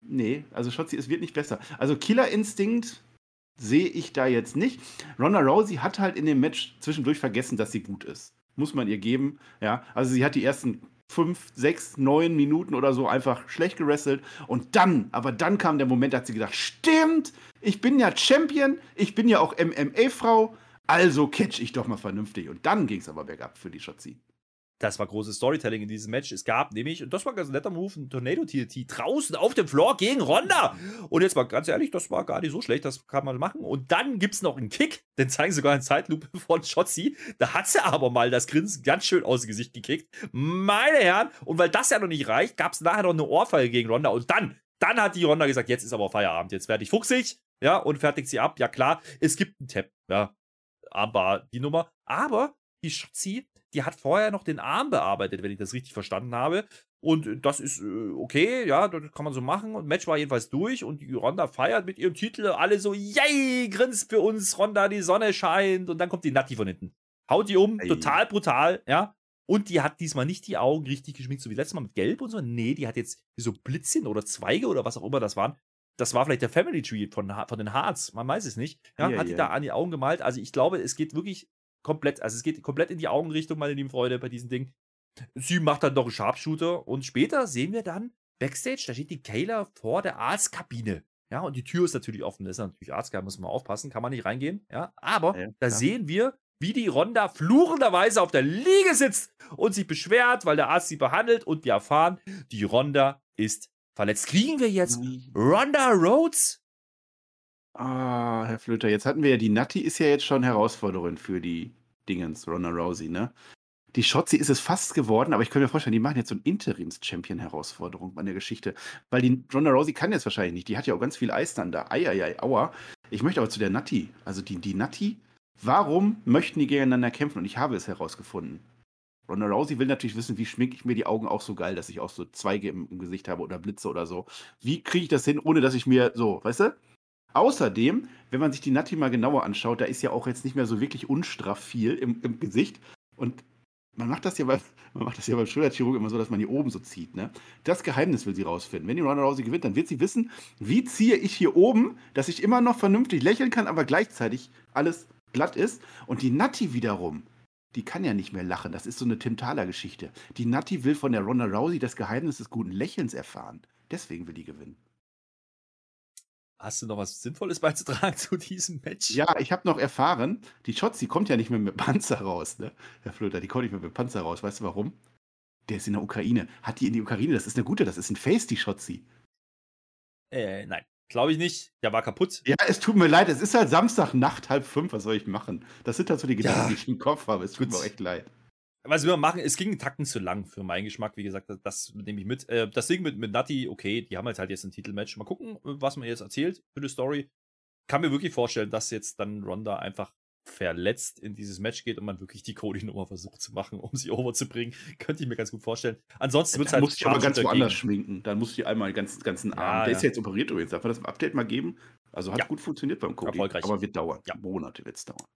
nee, also Shotzi, es wird nicht besser. Also Killerinstinkt sehe ich da jetzt nicht. Ronda Rousey hat halt in dem Match zwischendurch vergessen, dass sie gut ist muss man ihr geben. Ja, also sie hat die ersten fünf, sechs, neun Minuten oder so einfach schlecht gewrestelt. Und dann, aber dann kam der Moment, da hat sie gedacht, stimmt, ich bin ja Champion, ich bin ja auch MMA-Frau, also catch ich doch mal vernünftig. Und dann ging es aber bergab für die Shotzi. Das war großes Storytelling in diesem Match. Es gab nämlich, und das war ganz netter Move, ein Tornado TNT draußen auf dem Floor gegen Ronda. Und jetzt mal ganz ehrlich, das war gar nicht so schlecht, das kann man machen. Und dann gibt es noch einen Kick, den zeigen sogar in Zeitlupe von Shotzi. Da hat sie aber mal das Grinsen ganz schön aus dem Gesicht gekickt. Meine Herren, und weil das ja noch nicht reicht, gab es nachher noch eine Ohrfeige gegen Ronda. Und dann, dann hat die Ronda gesagt, jetzt ist aber Feierabend, jetzt werde ich fuchsig, ja, und fertigt sie ab. Ja klar, es gibt einen Tap, ja, aber die Nummer. Aber die Shotzi die hat vorher noch den Arm bearbeitet, wenn ich das richtig verstanden habe. Und das ist äh, okay, ja, das kann man so machen. Und Match war jedenfalls durch und die Ronda feiert mit ihrem Titel. Alle so, yay, grinst für uns, Ronda, die Sonne scheint. Und dann kommt die Natti von hinten. Haut die um, Ey. total brutal, ja. Und die hat diesmal nicht die Augen richtig geschminkt, so wie letztes Mal mit Gelb und so. Nee, die hat jetzt so Blitzchen oder Zweige oder was auch immer das waren. Das war vielleicht der Family Tree von, von den Hearts, man weiß es nicht. Ja, ja hat die da an die Augen gemalt. Also ich glaube, es geht wirklich komplett, also es geht komplett in die Augenrichtung, meine lieben Freunde, bei diesem Ding. Sie macht dann noch einen Sharpshooter und später sehen wir dann Backstage, da steht die Kayla vor der Arztkabine. Ja, und die Tür ist natürlich offen. Das ist natürlich Arztgeheim, muss man aufpassen, kann man nicht reingehen. Ja, aber ja, da sehen wir, wie die Ronda fluchenderweise auf der Liege sitzt und sich beschwert, weil der Arzt sie behandelt und wir erfahren, die Ronda ist verletzt. Kriegen wir jetzt Ronda Rhodes Ah, Herr Flöter, jetzt hatten wir ja die Natti ist ja jetzt schon Herausforderin für die Dingens, Ronda Rousey, ne? Die Shotzi ist es fast geworden, aber ich könnte mir vorstellen, die machen jetzt so eine Interims-Champion-Herausforderung an der Geschichte. Weil die Ronda Rousey kann jetzt wahrscheinlich nicht. Die hat ja auch ganz viel Eis dann da. Eieiei, aua. Ich möchte aber zu der Natti. Also die, die Natti, warum möchten die gegeneinander kämpfen? Und ich habe es herausgefunden. Ronda Rousey will natürlich wissen, wie schminke ich mir die Augen auch so geil, dass ich auch so Zweige im, im Gesicht habe oder Blitze oder so. Wie kriege ich das hin, ohne dass ich mir so, weißt du? Außerdem, wenn man sich die Natti mal genauer anschaut, da ist ja auch jetzt nicht mehr so wirklich unstraff viel im, im Gesicht. Und man macht das ja bei, man macht das ja beim Schulterchirurg immer so, dass man hier oben so zieht. Ne? Das Geheimnis will sie rausfinden. Wenn die Ronda Rousey gewinnt, dann wird sie wissen, wie ziehe ich hier oben, dass ich immer noch vernünftig lächeln kann, aber gleichzeitig alles glatt ist. Und die Natti wiederum, die kann ja nicht mehr lachen. Das ist so eine Tim Thaler-Geschichte. Die Natti will von der Ronda Rousey das Geheimnis des guten Lächelns erfahren. Deswegen will die gewinnen. Hast du noch was Sinnvolles beizutragen zu diesem Match? Ja, ich habe noch erfahren, die Shotzi kommt ja nicht mehr mit Panzer raus, ne? Herr Flöter, die kommt nicht mehr mit Panzer raus. Weißt du warum? Der ist in der Ukraine. Hat die in die Ukraine? Das ist eine gute, das ist ein Face, die Shotzi. Äh, nein. Glaube ich nicht. Der war kaputt. Ja, es tut mir leid. Es ist halt Samstagnacht, halb fünf. Was soll ich machen? Das sind halt so die Gedanken, ja. die ich im Kopf habe. Es tut mir auch echt leid was wir machen, es ging einen Tacken zu lang für meinen Geschmack. Wie gesagt, das, das nehme ich mit. Äh, das Ding mit, mit Nati, okay, die haben jetzt halt jetzt ein Titelmatch. Mal gucken, was man jetzt erzählt für die Story. Kann mir wirklich vorstellen, dass jetzt dann Ronda einfach verletzt in dieses Match geht und man wirklich die Cody-Nummer versucht zu machen, um sie overzubringen. Könnte ich mir ganz gut vorstellen. Ansonsten wird es halt. Muss ich aber ganz woanders schminken. Dann muss ich einmal den ganzen, ganzen Arm. Ja, Der ja. ist jetzt operiert übrigens. Darf man das Update mal geben? Also hat ja. gut funktioniert beim Cody. Erfolgreich. Aber wird dauern. Ja. Monate wird es dauern.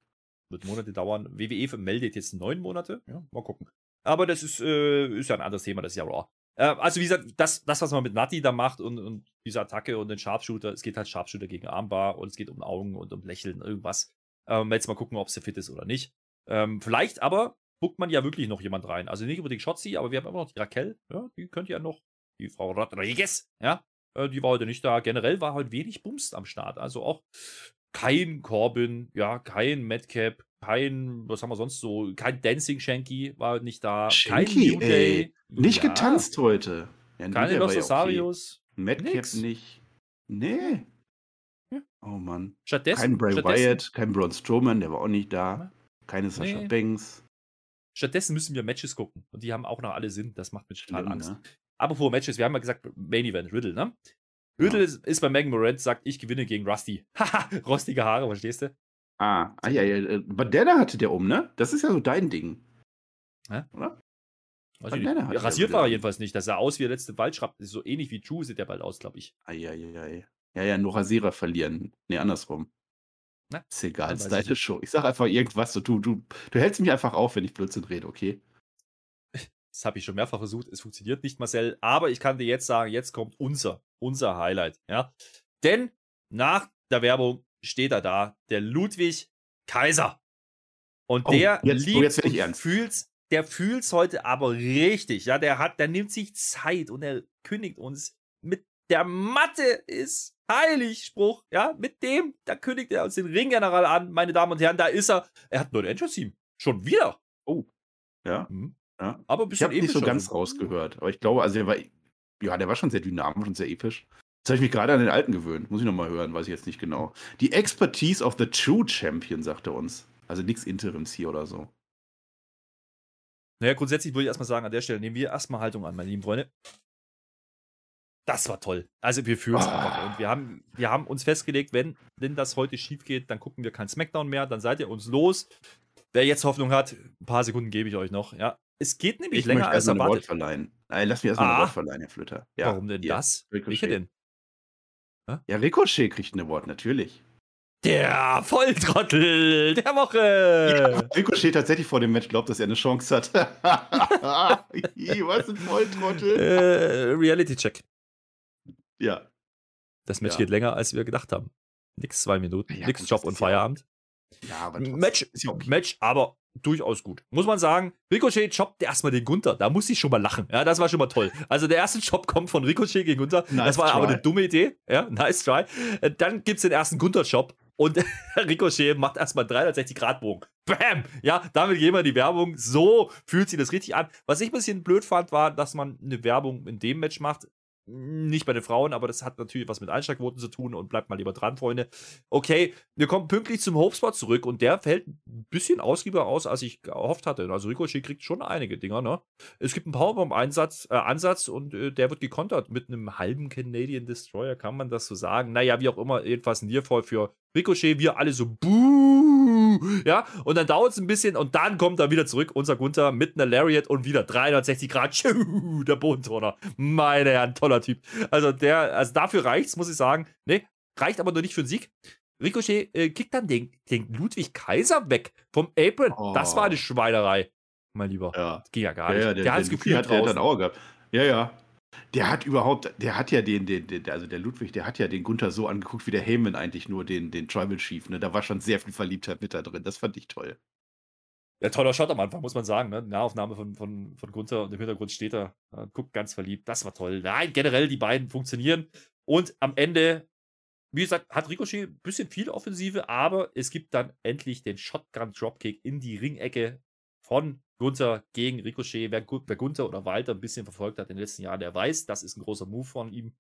Wird Monate dauern. WWE meldet jetzt neun Monate. Ja, mal gucken. Aber das ist, äh, ist ja ein anderes Thema, das ist ja Raw. Äh, also, wie gesagt, das, das, was man mit Nati da macht und, und diese Attacke und den Sharpshooter, es geht halt Sharpshooter gegen Armbar und es geht um Augen und um Lächeln, irgendwas. Ähm, jetzt mal gucken, ob sie fit ist oder nicht. Ähm, vielleicht aber guckt man ja wirklich noch jemand rein. Also nicht unbedingt Shotzi, aber wir haben immer noch die Raquel, ja, die könnte ja noch, die Frau Rodriguez, ja, äh, die war heute nicht da. Generell war heute wenig Bumst am Start. Also auch kein Corbin, ja, kein Madcap, kein, was haben wir sonst so, kein Dancing Shanky war nicht da, Shanky, kein New Day. Nicht ja. getanzt heute. Ja, Keine Los Rosarios. Okay. Madcap nicht. Nee. Ja. Oh Mann. Stattdessen. Kein Bray Wyatt, kein Braun Strowman, der war auch nicht da. Keine Sasha nee. Banks. Stattdessen müssen wir Matches gucken. Und die haben auch noch alle Sinn. Das macht mir total Angst. Ne? Aber vor Matches, wir haben ja gesagt, Main Event, Riddle, ne? Ja. ist, ist bei Megan Morant, sagt, ich gewinne gegen Rusty. Haha, rostige Haare, verstehst du? Ah, ah ja, ja. Äh, Bandana hatte der um, ne? Das ist ja so dein Ding. Hä? Oder? Bandana ja, rasiert war er jedenfalls nicht. Das sah aus wie der letzte Waldschrapp. So ähnlich wie Drew sieht der bald aus, glaube ich. Eieiei. Ja, ja, nur Rasierer verlieren. Nee, andersrum. Na, ist egal, Style Show. Ich sag einfach irgendwas, so, du, du, du hältst mich einfach auf, wenn ich Blödsinn rede, okay? Das habe ich schon mehrfach versucht. Es funktioniert nicht, Marcel. Aber ich kann dir jetzt sagen, jetzt kommt unser, unser Highlight. Ja? Denn nach der Werbung steht er da, der Ludwig Kaiser. Und oh, der jetzt, liebt oh, und fühlt der fühlt es heute aber richtig. Ja, der hat, der nimmt sich Zeit und er kündigt uns mit der Matte ist heilig Spruch. Ja, mit dem, da kündigt er uns den Ringgeneral an, meine Damen und Herren. Da ist er. Er hat nur ein Entrance-Team. Schon wieder. Oh. Ja. Mhm. ja. Aber ich habe nicht so ganz rausgehört. Aber ich glaube, also der war, ja, der war schon sehr dynamisch und sehr episch. Jetzt habe ich mich gerade an den alten gewöhnt. Muss ich nochmal hören, weiß ich jetzt nicht genau. Die Expertise of the True Champion, sagt er uns. Also nichts Interims hier oder so. Naja, grundsätzlich würde ich erstmal sagen, an der Stelle nehmen wir erstmal Haltung an, meine lieben Freunde. Das war toll. Also wir führen es oh. einfach. Und wir haben, wir haben uns festgelegt, wenn, wenn das heute schief geht, dann gucken wir kein Smackdown mehr, dann seid ihr uns los. Wer jetzt Hoffnung hat, ein paar Sekunden gebe ich euch noch. Ja, es geht nämlich ich länger als erwartet. Wort verleihen. Nein, lass mich erstmal ah. ein Wort verleihen, Herr Flütter. Ja, Warum denn ja. das? Welche denn? Ja, Ricochet kriegt ein Award, natürlich. Der Volltrottel der Woche. Ja, Rico steht tatsächlich vor dem Match, glaubt, dass er eine Chance hat. Was ein Volltrottel. Äh, Reality Check. Ja. Das Match ja. geht länger, als wir gedacht haben. Nix zwei Minuten, ja, nix Job und Feierabend. Ja, aber Match, okay. Match, aber durchaus gut. Muss man sagen, Ricochet jobbt erstmal den Gunther. Da muss ich schon mal lachen. Ja, das war schon mal toll. Also der erste Job kommt von Ricochet gegen Gunther. Nice das war try. aber eine dumme Idee. Ja, nice try. Äh, dann gibt es den ersten Gunther-Job. Und Ricochet macht erstmal 360 Grad Bogen. Bam! Ja, damit gehen wir in die Werbung. So fühlt sich das richtig an. Was ich ein bisschen blöd fand, war, dass man eine Werbung in dem Match macht. Nicht bei den Frauen, aber das hat natürlich was mit Einschlagquoten zu tun und bleibt mal lieber dran, Freunde. Okay, wir kommen pünktlich zum Hopespot zurück und der fällt ein bisschen ausgiebiger aus, als ich gehofft hatte. Also Ricochet kriegt schon einige Dinger, ne? Es gibt einen Powerbomb-Ansatz äh, und äh, der wird gekontert mit einem halben Canadian Destroyer, kann man das so sagen? Naja, wie auch immer, jedenfalls ein Nearfall für Ricochet, wir alle so buh, ja, und dann dauert es ein bisschen und dann kommt er wieder zurück, unser Gunther mit einer Lariat und wieder 360 Grad, tschuh, der Bodenturner. Meine Herren, toller Typ. Also der, also dafür reicht's, muss ich sagen. Ne, reicht aber nur nicht für den Sieg. Ricochet äh, kickt dann den, den Ludwig Kaiser weg vom Apron. Oh. Das war eine oh. Schweinerei, mein Lieber. Ja. Das ging ja gar nicht. Ja, ja, der, der hat das Gefühl, hat dann auch gehabt. Ja, ja. Der hat überhaupt, der hat ja den, den, den, also der Ludwig, der hat ja den Gunther so angeguckt, wie der Heyman eigentlich nur den, den Tribal Chief. Ne? Da war schon sehr viel Verliebtheit mit da drin. Das fand ich toll. Ja, toller Shot am Anfang, muss man sagen. Ne? Nahaufnahme von, von, von Gunther und im Hintergrund steht er. Guckt ganz verliebt. Das war toll. Nein, generell, die beiden funktionieren. Und am Ende, wie gesagt, hat Ricochet ein bisschen viel Offensive, aber es gibt dann endlich den Shotgun Dropkick in die Ringecke von Gunther gegen Ricochet. Wer, wer Gunther oder Walter ein bisschen verfolgt hat in den letzten Jahren, der weiß, das ist ein großer Move von ihm.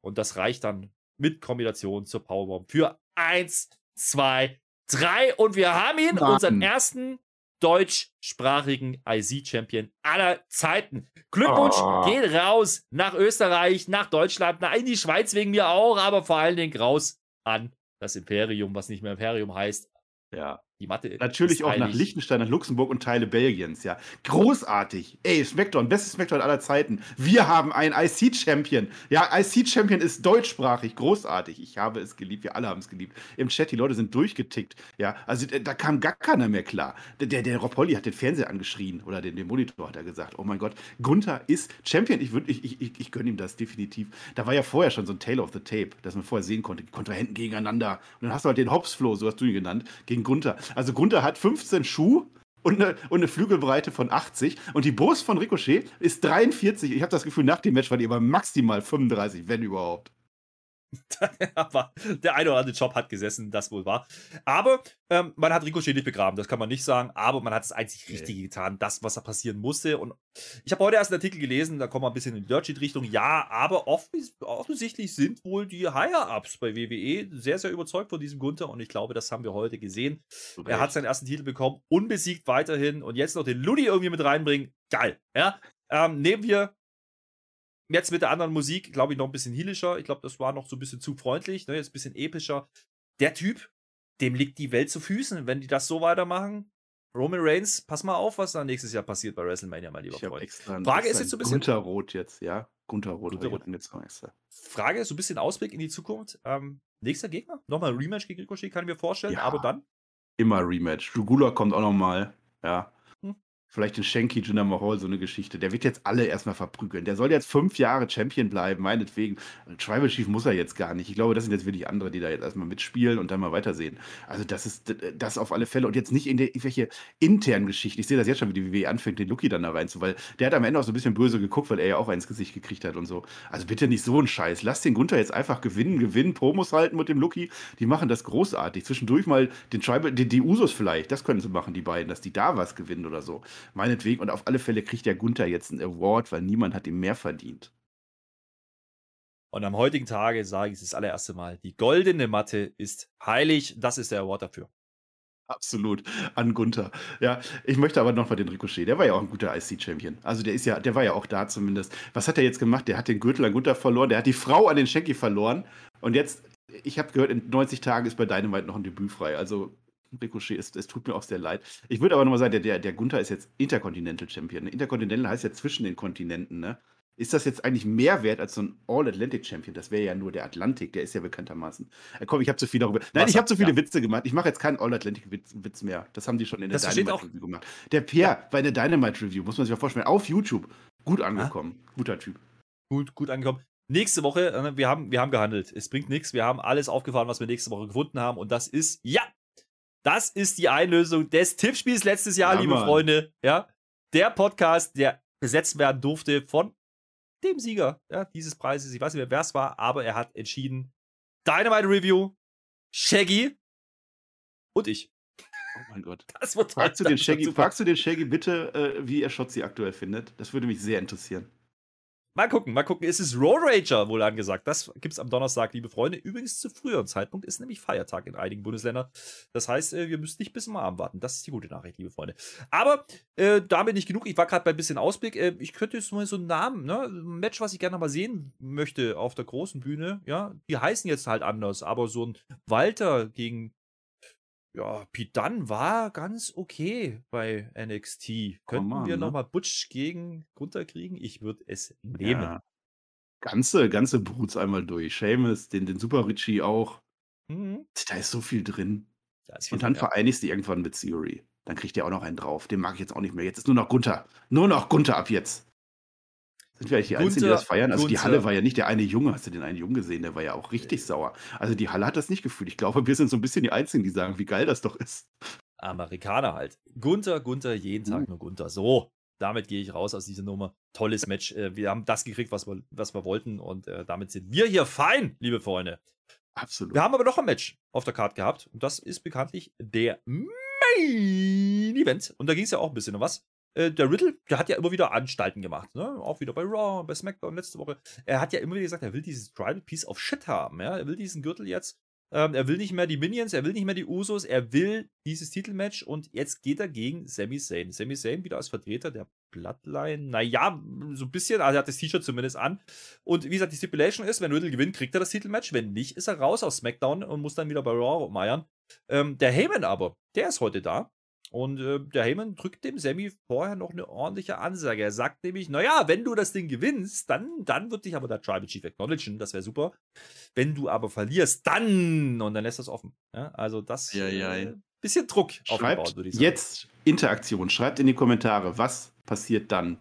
Und das reicht dann mit Kombination zur Powerbomb für 1, 2, 3. Und wir haben ihn, Mann. unseren ersten deutschsprachigen IC-Champion aller Zeiten. Glückwunsch oh. geht raus nach Österreich, nach Deutschland, nach in die Schweiz wegen mir auch, aber vor allen Dingen raus an das Imperium, was nicht mehr Imperium heißt. Ja. Die Matte Natürlich auch nach Liechtenstein, nach Luxemburg und Teile Belgiens, ja. Großartig. Ey, Smackdown, bestes Smackdown aller Zeiten. Wir haben einen IC-Champion. Ja, IC-Champion ist deutschsprachig. Großartig. Ich habe es geliebt. Wir alle haben es geliebt. Im Chat, die Leute sind durchgetickt. Ja, also da kam gar keiner mehr klar. Der, der, Rob Holly hat den Fernseher angeschrien oder den, den Monitor hat er gesagt. Oh mein Gott, Gunther ist Champion. Ich, ich, ich, ich, ich gönne ihm das definitiv. Da war ja vorher schon so ein Tale of the Tape, dass man vorher sehen konnte, Kontrahenten gegeneinander. Und dann hast du halt den Hobbs-Flow, so hast du ihn genannt, gegen Gunther. Also Gunther hat 15 Schuh und eine, und eine Flügelbreite von 80 und die Brust von Ricochet ist 43. Ich habe das Gefühl, nach dem Match war die aber maximal 35, wenn überhaupt. Aber der eine oder andere Job hat gesessen, das wohl war. Aber ähm, man hat Ricochet nicht begraben, das kann man nicht sagen. Aber man hat das einzig Richtige getan, das, was da passieren musste. Und ich habe heute erst einen Artikel gelesen, da kommen wir ein bisschen in die Dirt-Richtung. Ja, aber offens offensichtlich sind wohl die Higher-Ups bei WWE sehr, sehr überzeugt von diesem Gunther. Und ich glaube, das haben wir heute gesehen. Okay. Er hat seinen ersten Titel bekommen, unbesiegt weiterhin. Und jetzt noch den Ludi irgendwie mit reinbringen. Geil. Ja. Ähm, nehmen wir Jetzt mit der anderen Musik, glaube ich, noch ein bisschen heelischer. Ich glaube, das war noch so ein bisschen zu freundlich, ne? jetzt ein bisschen epischer. Der Typ, dem liegt die Welt zu Füßen. Wenn die das so weitermachen, Roman Reigns, pass mal auf, was da nächstes Jahr passiert bei WrestleMania, mein lieber Freund. Extra, Frage ist jetzt so ein bisschen. Gunter Rot jetzt, ja. Gunter Rot. Gunter Rot. Frage ist so ein bisschen Ausblick in die Zukunft. Ähm, nächster Gegner? Nochmal ein Rematch gegen Ricochet, kann ich mir vorstellen, ja, aber dann? Immer Rematch. Jugula kommt auch nochmal. Ja. Vielleicht den Shanky Jinder Mahal, so eine Geschichte. Der wird jetzt alle erstmal verprügeln. Der soll jetzt fünf Jahre Champion bleiben, meinetwegen. Tribal Chief muss er jetzt gar nicht. Ich glaube, das sind jetzt wirklich andere, die da jetzt erstmal mitspielen und dann mal weitersehen. Also, das ist das auf alle Fälle. Und jetzt nicht in irgendwelche internen Geschichten. Ich sehe das jetzt schon, wie die WWE anfängt, den Lucky dann da reinzu, weil der hat am Ende auch so ein bisschen böse geguckt, weil er ja auch eins Gesicht gekriegt hat und so. Also bitte nicht so ein Scheiß. Lass den Gunther jetzt einfach gewinnen, gewinnen, Promos halten mit dem Lucky. Die machen das großartig. Zwischendurch mal den Tribal, die, die Usos vielleicht, das können sie machen, die beiden, dass die da was gewinnen oder so. Meinetwegen. Und auf alle Fälle kriegt der Gunther jetzt einen Award, weil niemand hat ihm mehr verdient. Und am heutigen Tage sage ich es das allererste Mal: Die goldene Matte ist heilig. Das ist der Award dafür. Absolut, an Gunther. Ja, ich möchte aber noch mal den Ricochet. Der war ja auch ein guter IC-Champion. Also der ist ja, der war ja auch da zumindest. Was hat er jetzt gemacht? Der hat den Gürtel an Gunther verloren, der hat die Frau an den Shanky verloren. Und jetzt, ich habe gehört, in 90 Tagen ist bei Dynamite noch ein Debüt frei. Also Ricochet, ist, es tut mir auch sehr leid. Ich würde aber nochmal sagen, der, der, der Gunther ist jetzt Intercontinental Champion. Intercontinental heißt ja zwischen den Kontinenten, ne? Ist das jetzt eigentlich mehr wert als so ein All-Atlantic Champion? Das wäre ja nur der Atlantik, der ist ja bekanntermaßen. Äh, komm, ich habe zu viel darüber. Nein, ich habe zu viele ja. Witze gemacht. Ich mache jetzt keinen All-Atlantic-Witz mehr. Das haben die schon in der Dynamite-Review gemacht. Der Pierre ja. bei der Dynamite-Review, muss man sich mal vorstellen, auf YouTube. Gut angekommen. Ah. Guter Typ. Gut, gut angekommen. Nächste Woche, äh, wir haben, wir haben gehandelt. Es bringt nichts. Wir haben alles aufgefahren, was wir nächste Woche gefunden haben. Und das ist, ja, das ist die Einlösung des Tippspiels letztes Jahr, ja, liebe Mann. Freunde. Ja, der Podcast, der besetzt werden durfte von dem Sieger ja, dieses Preises. Ich weiß nicht mehr, wer es war, aber er hat entschieden: Dynamite Review, Shaggy und ich. Oh mein Gott. Das wird fragst, du den Shaggy, fragst du den Shaggy bitte, äh, wie er Shotzi aktuell findet? Das würde mich sehr interessieren. Mal gucken, mal gucken. Ist es Road Rager wohl angesagt? Das gibt es am Donnerstag, liebe Freunde. Übrigens zu früheren Zeitpunkt ist nämlich Feiertag in einigen Bundesländern. Das heißt, äh, wir müssen nicht bis zum Abend warten. Das ist die gute Nachricht, liebe Freunde. Aber äh, damit nicht genug. Ich war gerade bei ein bisschen Ausblick. Äh, ich könnte jetzt mal so einen Namen, ne? Ein Match, was ich gerne mal sehen möchte auf der großen Bühne. Ja, die heißen jetzt halt anders, aber so ein Walter gegen ja, Pete Dunn war ganz okay bei NXT. Könnten on, wir ne? nochmal Butch gegen Gunther kriegen? Ich würde es nehmen. Ja. Ganze, ganze Brutes einmal durch. Seamus, den, den Super Richie auch. Mhm. Da ist so viel drin. Viel Und dann drin, vereinigst du irgendwann mit Theory. Dann kriegt ihr auch noch einen drauf. Den mag ich jetzt auch nicht mehr. Jetzt ist nur noch Gunther. Nur noch Gunther ab jetzt. Sind wir eigentlich die Gunther, Einzigen, die das feiern? Also Gunther. die Halle war ja nicht der eine Junge. Hast du den einen Jungen gesehen? Der war ja auch richtig sauer. Also die Halle hat das nicht gefühlt. Ich glaube, wir sind so ein bisschen die Einzigen, die sagen, wie geil das doch ist. Amerikaner halt. Gunther, Gunther, jeden Tag uh. nur Gunther. So, damit gehe ich raus aus dieser Nummer. Tolles Match. Äh, wir haben das gekriegt, was wir, was wir wollten. Und äh, damit sind wir hier fein, liebe Freunde. Absolut. Wir haben aber noch ein Match auf der Karte gehabt. Und das ist bekanntlich der Main Event. Und da ging es ja auch ein bisschen um was. Äh, der Riddle, der hat ja immer wieder Anstalten gemacht, ne? Auch wieder bei Raw, bei SmackDown letzte Woche. Er hat ja immer wieder gesagt, er will dieses Tribal Piece of Shit haben, ja? Er will diesen Gürtel jetzt. Ähm, er will nicht mehr die Minions, er will nicht mehr die Usos, er will dieses Titelmatch und jetzt geht er gegen Sami Zayn. Sami Zayn wieder als Vertreter der Bloodline. Naja, so ein bisschen, also er hat das T-Shirt zumindest an. Und wie gesagt, die Stipulation ist, wenn Riddle gewinnt, kriegt er das Titelmatch. Wenn nicht, ist er raus aus SmackDown und muss dann wieder bei Raw meiern. Ähm, der Heyman aber, der ist heute da. Und äh, der Heyman drückt dem Sammy vorher noch eine ordentliche Ansage. Er sagt nämlich, naja, wenn du das Ding gewinnst, dann, dann wird dich aber der Tribal Chief acknowledgen, das wäre super. Wenn du aber verlierst, dann, und dann lässt das offen. Ja, also das ja, ja. Äh, bisschen Druck aufgebaut, würde ich sagen. Jetzt Interaktion, schreibt in die Kommentare, was passiert dann,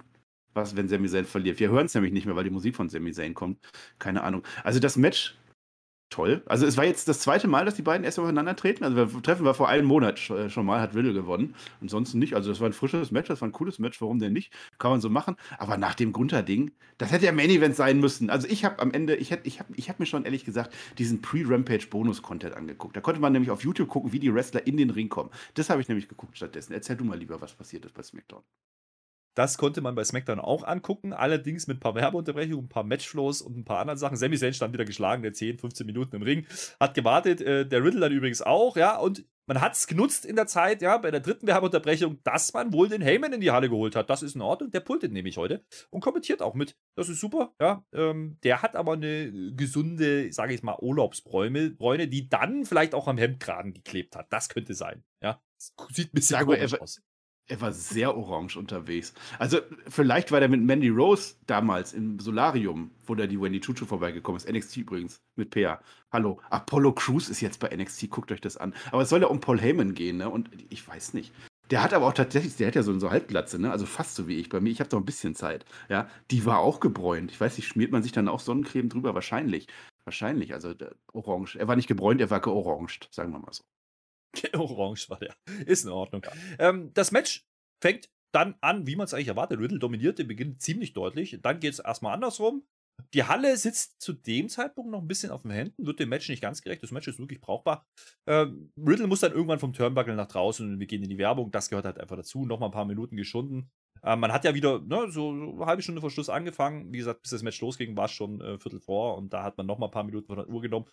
was, wenn Sami Zayn verliert. Wir hören es nämlich nicht mehr, weil die Musik von Sami Zayn kommt. Keine Ahnung. Also das Match toll. Also es war jetzt das zweite Mal, dass die beiden erst aufeinandertreten. Also wir treffen wir vor einem Monat äh, schon mal, hat Riddle gewonnen. Ansonsten nicht. Also das war ein frisches Match, das war ein cooles Match, warum denn nicht? Kann man so machen. Aber nach dem Gunther-Ding, das hätte ja Main Event sein müssen. Also ich habe am Ende, ich, hätt, ich habe ich hab mir schon ehrlich gesagt diesen Pre-Rampage-Bonus-Content angeguckt. Da konnte man nämlich auf YouTube gucken, wie die Wrestler in den Ring kommen. Das habe ich nämlich geguckt stattdessen. Erzähl du mal lieber, was passiert ist bei SmackDown. Das konnte man bei SmackDown auch angucken, allerdings mit ein paar Werbeunterbrechungen, ein paar Matchflows und ein paar anderen Sachen. Sami Zayn stand wieder geschlagen, der 10, 15 Minuten im Ring, hat gewartet, äh, der Riddle dann übrigens auch, ja, und man hat es genutzt in der Zeit, ja, bei der dritten Werbeunterbrechung, dass man wohl den Heyman in die Halle geholt hat. Das ist in Ordnung, der pultet nämlich heute und kommentiert auch mit. Das ist super, ja. Ähm, der hat aber eine gesunde, sage ich mal, Urlaubsbräune, die dann vielleicht auch am Hemdkragen geklebt hat. Das könnte sein, ja. Das sieht ein bisschen komisch aus. Er war sehr orange unterwegs. Also, vielleicht war der mit Mandy Rose damals im Solarium, wo da die Wendy Chuchu vorbeigekommen ist. NXT übrigens, mit Peer. Hallo. Apollo Crews ist jetzt bei NXT, guckt euch das an. Aber es soll ja um Paul Heyman gehen, ne? Und ich weiß nicht. Der hat aber auch tatsächlich, der hat ja so, so Halbglatze, ne? Also fast so wie ich. Bei mir, ich habe doch ein bisschen Zeit. Ja, die war auch gebräunt. Ich weiß nicht, schmiert man sich dann auch Sonnencreme drüber? Wahrscheinlich. Wahrscheinlich. Also orange. Er war nicht gebräunt, er war georangt, sagen wir mal so. Orange war der. Ist in Ordnung. Ähm, das Match fängt dann an, wie man es eigentlich erwartet. Riddle dominiert den Beginn ziemlich deutlich. Dann geht es erstmal andersrum. Die Halle sitzt zu dem Zeitpunkt noch ein bisschen auf den Händen, wird dem Match nicht ganz gerecht. Das Match ist wirklich brauchbar. Ähm, Riddle muss dann irgendwann vom Turnbuckle nach draußen und wir gehen in die Werbung. Das gehört halt einfach dazu. Nochmal ein paar Minuten geschunden. Äh, man hat ja wieder ne, so eine halbe Stunde vor Schluss angefangen. Wie gesagt, bis das Match losging, war es schon äh, Viertel vor und da hat man noch mal ein paar Minuten von der Uhr genommen.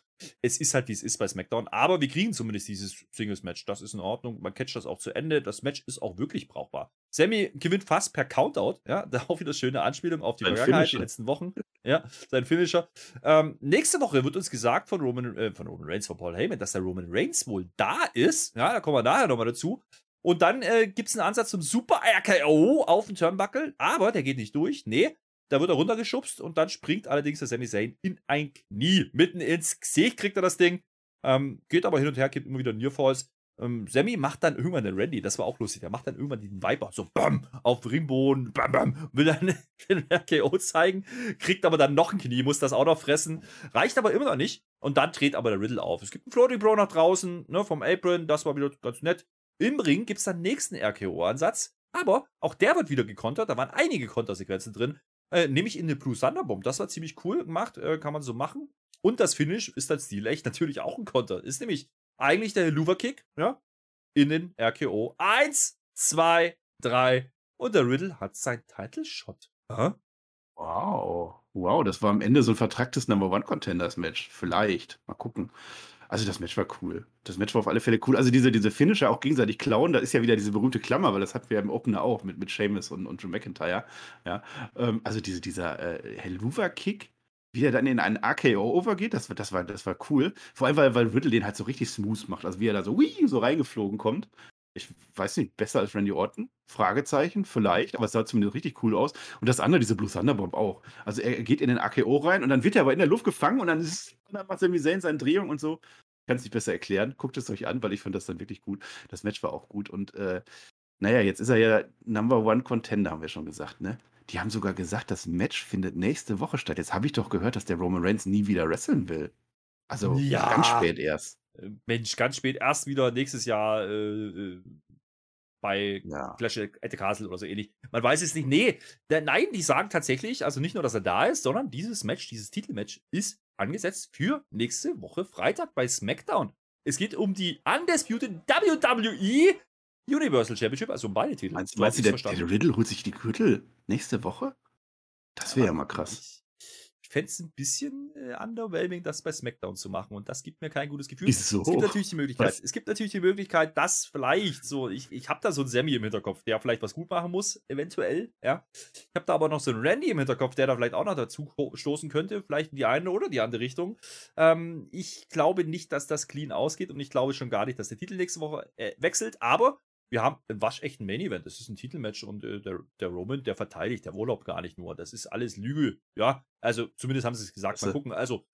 Es ist halt, wie es ist bei SmackDown. Aber wir kriegen zumindest dieses Singles-Match. Das ist in Ordnung. Man catcht das auch zu Ende. Das Match ist auch wirklich brauchbar. Sammy gewinnt fast per Countout. Ja, da auch wieder schöne Anspielung auf die sein Vergangenheit, Finisher. die letzten Wochen. Ja, sein Finisher. Ähm, nächste Woche wird uns gesagt von Roman, äh, von Roman Reigns, von Paul Heyman, dass der Roman Reigns wohl da ist. Ja, da kommen wir nachher nochmal dazu. Und dann äh, gibt es einen Ansatz zum Super RKO auf den Turnbuckle, aber der geht nicht durch. Nee, da wird er runtergeschubst und dann springt allerdings der Sami Zayn in ein Knie. Mitten ins Gesicht kriegt er das Ding. Ähm, geht aber hin und her, gibt immer wieder Nearfalls. Ähm, Sammy macht dann irgendwann den Randy, das war auch lustig. Der macht dann irgendwann den Viper, so bam, auf Ringboden, bam, bam, will dann den RKO zeigen, kriegt aber dann noch ein Knie, muss das auch noch fressen. Reicht aber immer noch nicht. Und dann dreht aber der Riddle auf. Es gibt einen Floating Bro nach draußen, ne, vom Apron, das war wieder ganz nett. Im Ring gibt es dann nächsten RKO-Ansatz, aber auch der wird wieder gekontert. Da waren einige Kontersequenzen drin, äh, nämlich in den Blue Thunderbomb. Das war ziemlich cool gemacht, äh, kann man so machen. Und das Finish ist dann stilecht natürlich auch ein Konter. Ist nämlich eigentlich der Helluva-Kick, ja, in den RKO. Eins, zwei, drei und der Riddle hat sein Title-Shot. Wow. Wow, das war am Ende so ein vertracktes Number One Contenders Match. Vielleicht. Mal gucken. Also das Match war cool. Das Match war auf alle Fälle cool. Also diese, diese Finisher auch gegenseitig klauen, da ist ja wieder diese berühmte Klammer, weil das hatten wir im Opener auch mit, mit Seamus und, und Drew McIntyre. Ja, ähm, also diese, dieser äh, Helluva-Kick, wie er dann in einen AKO overgeht, das, das, war, das war cool. Vor allem, weil, weil Riddle den halt so richtig smooth macht. Also wie er da so, wii, so reingeflogen kommt ich weiß nicht, besser als Randy Orton? Fragezeichen, vielleicht, aber es sah zumindest richtig cool aus. Und das andere, diese Blue Thunderbomb auch. Also er geht in den AKO rein und dann wird er aber in der Luft gefangen und dann, ist, dann macht Sami Zayn seine Drehung und so. Ich kann es nicht besser erklären. Guckt es euch an, weil ich fand das dann wirklich gut. Das Match war auch gut und äh, naja, jetzt ist er ja Number One Contender, haben wir schon gesagt, ne? Die haben sogar gesagt, das Match findet nächste Woche statt. Jetzt habe ich doch gehört, dass der Roman Reigns nie wieder wresteln will. Also ja. ganz spät erst. Äh, Mensch, ganz spät, erst wieder nächstes Jahr äh, äh bei ja. Clash at the Castle oder so ähnlich. Man weiß es nicht. Nee, der, nein, die sagen tatsächlich, also nicht nur, dass er da ist, sondern dieses Match, dieses Titelmatch ist angesetzt für nächste Woche Freitag bei SmackDown. Es geht um die Undisputed WWE Universal Championship, also um beide Titel. Meinst, meinst du, der, der Riddle holt sich die Gürtel nächste Woche? Das wäre ja mal krass fände es ein bisschen äh, underwhelming, das bei SmackDown zu machen. Und das gibt mir kein gutes Gefühl. Wieso? Es gibt natürlich die Möglichkeit, was? es gibt natürlich die Möglichkeit, dass vielleicht so, ich, ich habe da so einen Sammy im Hinterkopf, der vielleicht was gut machen muss, eventuell, ja. Ich habe da aber noch so einen Randy im Hinterkopf, der da vielleicht auch noch dazu stoßen könnte, vielleicht in die eine oder die andere Richtung. Ähm, ich glaube nicht, dass das clean ausgeht und ich glaube schon gar nicht, dass der Titel nächste Woche äh, wechselt, aber wir haben einen waschechten Main Event. Das ist ein Titelmatch und äh, der, der Roman, der verteidigt der Urlaub gar nicht nur. Das ist alles Lüge. Ja, also zumindest haben sie es gesagt. Mal gucken. Also,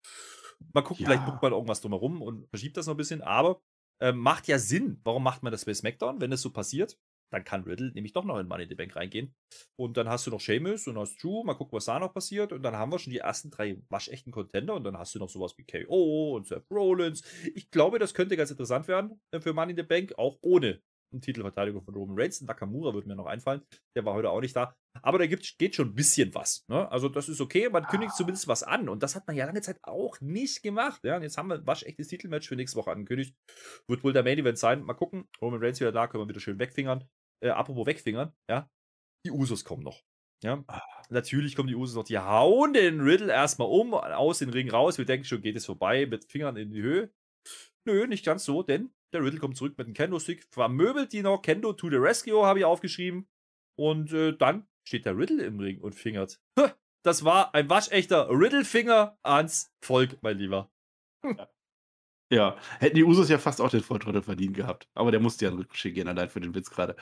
mal gucken, ja. vielleicht guckt man irgendwas drumherum und verschiebt das noch ein bisschen. Aber äh, macht ja Sinn. Warum macht man das bei SmackDown? Wenn das so passiert, dann kann Riddle nämlich doch noch in Money in the Bank reingehen. Und dann hast du noch Sheamus und hast Drew. Mal gucken, was da noch passiert. Und dann haben wir schon die ersten drei waschechten Contender. Und dann hast du noch sowas wie KO und Seth Rollins. Ich glaube, das könnte ganz interessant werden äh, für Money in the Bank, auch ohne Titelverteidigung von Roman Reigns. Nakamura wird mir noch einfallen. Der war heute auch nicht da. Aber da gibt, geht schon ein bisschen was. Ne? Also, das ist okay. Man kündigt ah. zumindest was an. Und das hat man ja lange Zeit auch nicht gemacht. Ja? Und jetzt haben wir ein waschechtes Titelmatch für nächste Woche angekündigt. Wird wohl der Main Event sein. Mal gucken. Roman Reigns wieder da, können wir wieder schön wegfingern. Äh, apropos wegfingern, ja. Die Usos kommen noch. Ja, ah. natürlich kommen die Usos noch. Die hauen den Riddle erstmal um, aus den Ring raus. Wir denken schon, geht es vorbei mit Fingern in die Höhe. Nö, nicht ganz so, denn der Riddle kommt zurück mit einem Kendo-Stick, vermöbelt die noch. Kendo to the rescue, habe ich aufgeschrieben. Und äh, dann steht der Riddle im Ring und fingert. Das war ein waschechter Riddle-Finger ans Volk, mein Lieber. Ja. ja. hätten die Usos ja fast auch den Volltrottel verdient gehabt. Aber der musste ja in Rückschritt gehen, allein für den Witz gerade.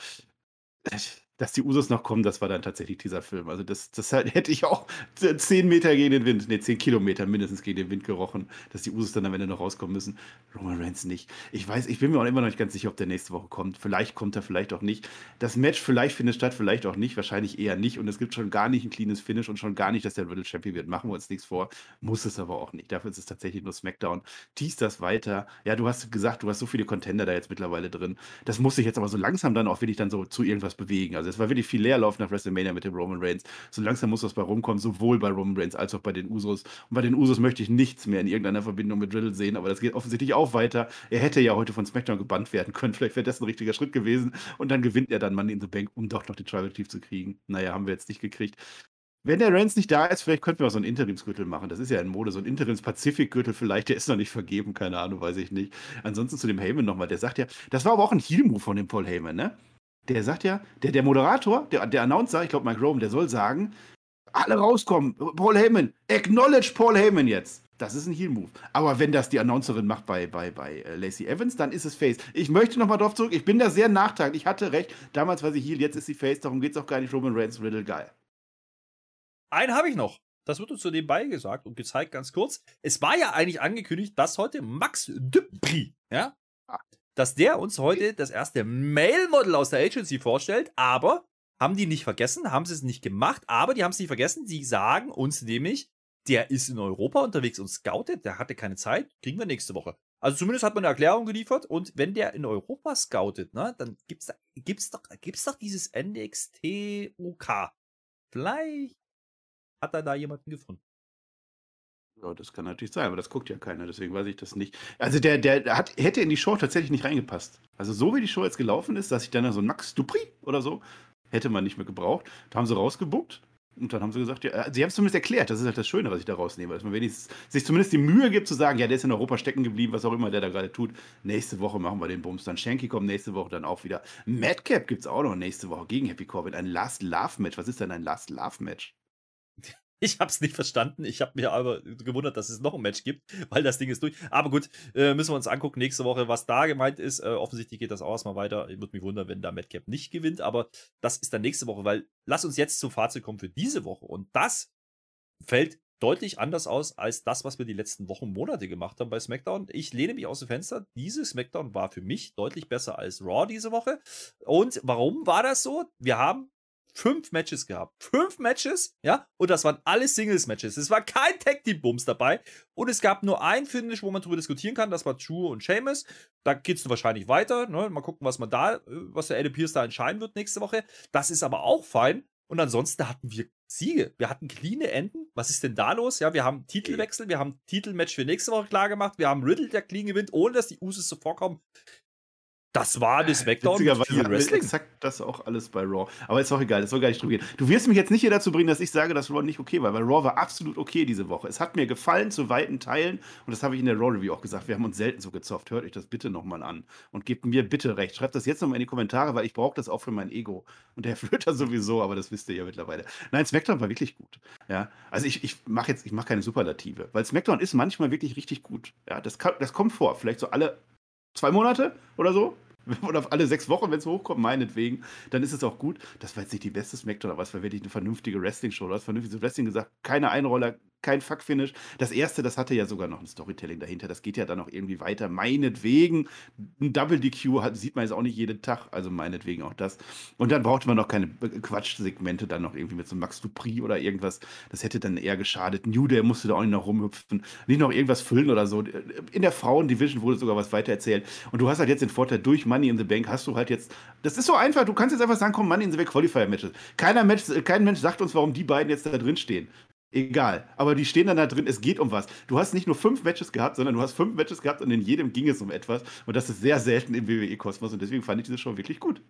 Dass die Usos noch kommen, das war dann tatsächlich dieser Film. Also das, das hätte ich auch 10 Meter gegen den Wind, ne, 10 Kilometer mindestens gegen den Wind gerochen, dass die Usos dann am Ende noch rauskommen müssen. Roman Reigns nicht. Ich weiß, ich bin mir auch immer noch nicht ganz sicher, ob der nächste Woche kommt. Vielleicht kommt er, vielleicht auch nicht. Das Match vielleicht findet statt, vielleicht auch nicht. Wahrscheinlich eher nicht. Und es gibt schon gar nicht ein cleanes Finish und schon gar nicht, dass der Riddle Champion wird. Machen wir uns nichts vor. Muss es aber auch nicht. Dafür ist es tatsächlich nur SmackDown. Tease das weiter. Ja, du hast gesagt, du hast so viele Contender da jetzt mittlerweile drin. Das muss sich jetzt aber so langsam dann auch wirklich dann so zu irgendwas bewegen. Also es war wirklich viel Leerlauf nach WrestleMania mit dem Roman Reigns. So langsam muss was bei rumkommen, sowohl bei Roman Reigns als auch bei den Usos. Und bei den Usos möchte ich nichts mehr in irgendeiner Verbindung mit Riddle sehen, aber das geht offensichtlich auch weiter. Er hätte ja heute von SmackDown gebannt werden können. Vielleicht wäre das ein richtiger Schritt gewesen. Und dann gewinnt er dann Money in the Bank, um doch noch den Tribal Chief zu kriegen. Naja, haben wir jetzt nicht gekriegt. Wenn der Reigns nicht da ist, vielleicht könnten wir auch so einen Interimsgürtel machen. Das ist ja in Mode, so ein Interims-Pazifik-Gürtel vielleicht, der ist noch nicht vergeben, keine Ahnung, weiß ich nicht. Ansonsten zu dem Heyman nochmal, der sagt ja, das war aber auch ein Heal-Move von dem Paul Heyman, ne? Der sagt ja, der, der Moderator, der, der Announcer, ich glaube Mike Rome, der soll sagen, alle rauskommen, Paul Heyman, acknowledge Paul Heyman jetzt. Das ist ein Heal-Move. Aber wenn das die Announcerin macht bei, bei, bei äh, Lacey Evans, dann ist es Face. Ich möchte nochmal drauf zurück. Ich bin da sehr nachtragend. Ich hatte recht. Damals war sie Heal, jetzt ist sie Face. Darum geht es auch gar nicht. Roman Reigns, Riddle, geil. Einen habe ich noch. Das wird uns zu nebenbei gesagt und gezeigt ganz kurz. Es war ja eigentlich angekündigt, dass heute Max Dupri, ja. Dass der uns heute das erste Male-Model aus der Agency vorstellt, aber haben die nicht vergessen, haben sie es nicht gemacht, aber die haben es nicht vergessen, die sagen uns nämlich, der ist in Europa unterwegs und scoutet, der hatte keine Zeit, kriegen wir nächste Woche. Also zumindest hat man eine Erklärung geliefert und wenn der in Europa scoutet, ne, dann gibt's da, gibt's doch, gibt's doch dieses NXT UK. Vielleicht hat er da jemanden gefunden. Ja, das kann natürlich sein, aber das guckt ja keiner, deswegen weiß ich das nicht. Also der, der hat, hätte in die Show tatsächlich nicht reingepasst. Also so wie die Show jetzt gelaufen ist, dass ich dann so Max Dupri oder so, hätte man nicht mehr gebraucht. Da haben sie rausgebuckt und dann haben sie gesagt, ja, sie haben es zumindest erklärt, das ist halt das Schöne, was ich da rausnehme, dass man wenigstens sich zumindest die Mühe gibt zu sagen, ja, der ist in Europa stecken geblieben, was auch immer der da gerade tut. Nächste Woche machen wir den Bums. Dann Shanky kommt nächste Woche dann auch wieder. Madcap gibt es auch noch nächste Woche gegen Happy Corbin. Ein Last Love Match. Was ist denn ein Last Love Match? Ich habe es nicht verstanden. Ich habe mir aber gewundert, dass es noch ein Match gibt, weil das Ding ist durch. Aber gut, äh, müssen wir uns angucken nächste Woche, was da gemeint ist. Äh, offensichtlich geht das auch erstmal weiter. Ich würde mich wundern, wenn da Madcap nicht gewinnt, aber das ist dann nächste Woche, weil lass uns jetzt zum Fazit kommen für diese Woche. Und das fällt deutlich anders aus als das, was wir die letzten Wochen, Monate gemacht haben bei SmackDown. Ich lehne mich aus dem Fenster. Diese SmackDown war für mich deutlich besser als Raw diese Woche. Und warum war das so? Wir haben fünf Matches gehabt. Fünf Matches, ja, und das waren alles Singles-Matches. Es war kein Tag-Team-Bums dabei. Und es gab nur ein Finish, wo man drüber diskutieren kann. Das war True und Seamus. Da geht es wahrscheinlich weiter. Ne? Mal gucken, was man da, äh, was der Eddie Pierce da entscheiden wird nächste Woche. Das ist aber auch fein. Und ansonsten hatten wir Siege. Wir hatten clean Enden. Was ist denn da los? Ja, wir haben Titelwechsel, wir haben Titelmatch für nächste Woche klar gemacht. Wir haben Riddle, der clean gewinnt, ohne dass die Usos so vorkommen. Das war das SmackDown. Witzigerweise Wrestling. exakt das auch alles bei Raw. Aber ist auch egal, das soll gar nicht drüber gehen. Du wirst mich jetzt nicht hier dazu bringen, dass ich sage, dass Raw nicht okay war, weil Raw war absolut okay diese Woche. Es hat mir gefallen zu weiten Teilen und das habe ich in der Raw Review auch gesagt. Wir haben uns selten so gezofft. Hört euch das bitte nochmal an und gebt mir bitte recht. Schreibt das jetzt nochmal in die Kommentare, weil ich brauche das auch für mein Ego. Und der Flöter sowieso, aber das wisst ihr ja mittlerweile. Nein, SmackDown war wirklich gut. Ja, also ich, ich mache jetzt, ich mache keine Superlative, weil SmackDown ist manchmal wirklich richtig gut. Ja, das, kann, das kommt vor. Vielleicht so alle zwei Monate oder so. Oder alle sechs Wochen, wenn es hochkommt, meinetwegen, dann ist es auch gut. Das war jetzt nicht die beste Smackdown, aber es war wirklich eine vernünftige Wrestling-Show. Du hast vernünftiges Wrestling gesagt, keine Einroller, kein Fuck-Finish. Das erste, das hatte ja sogar noch ein Storytelling dahinter. Das geht ja dann auch irgendwie weiter. Meinetwegen, ein Double DQ hat, sieht man jetzt auch nicht jeden Tag, also meinetwegen auch das. Und dann brauchte man noch keine Quatschsegmente dann noch irgendwie mit so Max Dupri oder irgendwas. Das hätte dann eher geschadet. New Day musste da auch nicht noch rumhüpfen, nicht noch irgendwas füllen oder so. In der Frauen-Division wurde sogar was weiter erzählt. Und du hast halt jetzt den Vorteil, durch Money in the Bank hast du halt jetzt, das ist so einfach, du kannst jetzt einfach sagen, komm, Money in the Bank Qualifier-Matches. Keiner Mensch, kein Mensch sagt uns, warum die beiden jetzt da drin stehen. Egal. Aber die stehen dann da drin, es geht um was. Du hast nicht nur fünf Matches gehabt, sondern du hast fünf Matches gehabt und in jedem ging es um etwas. Und das ist sehr selten im WWE-Kosmos und deswegen fand ich diese Show wirklich gut.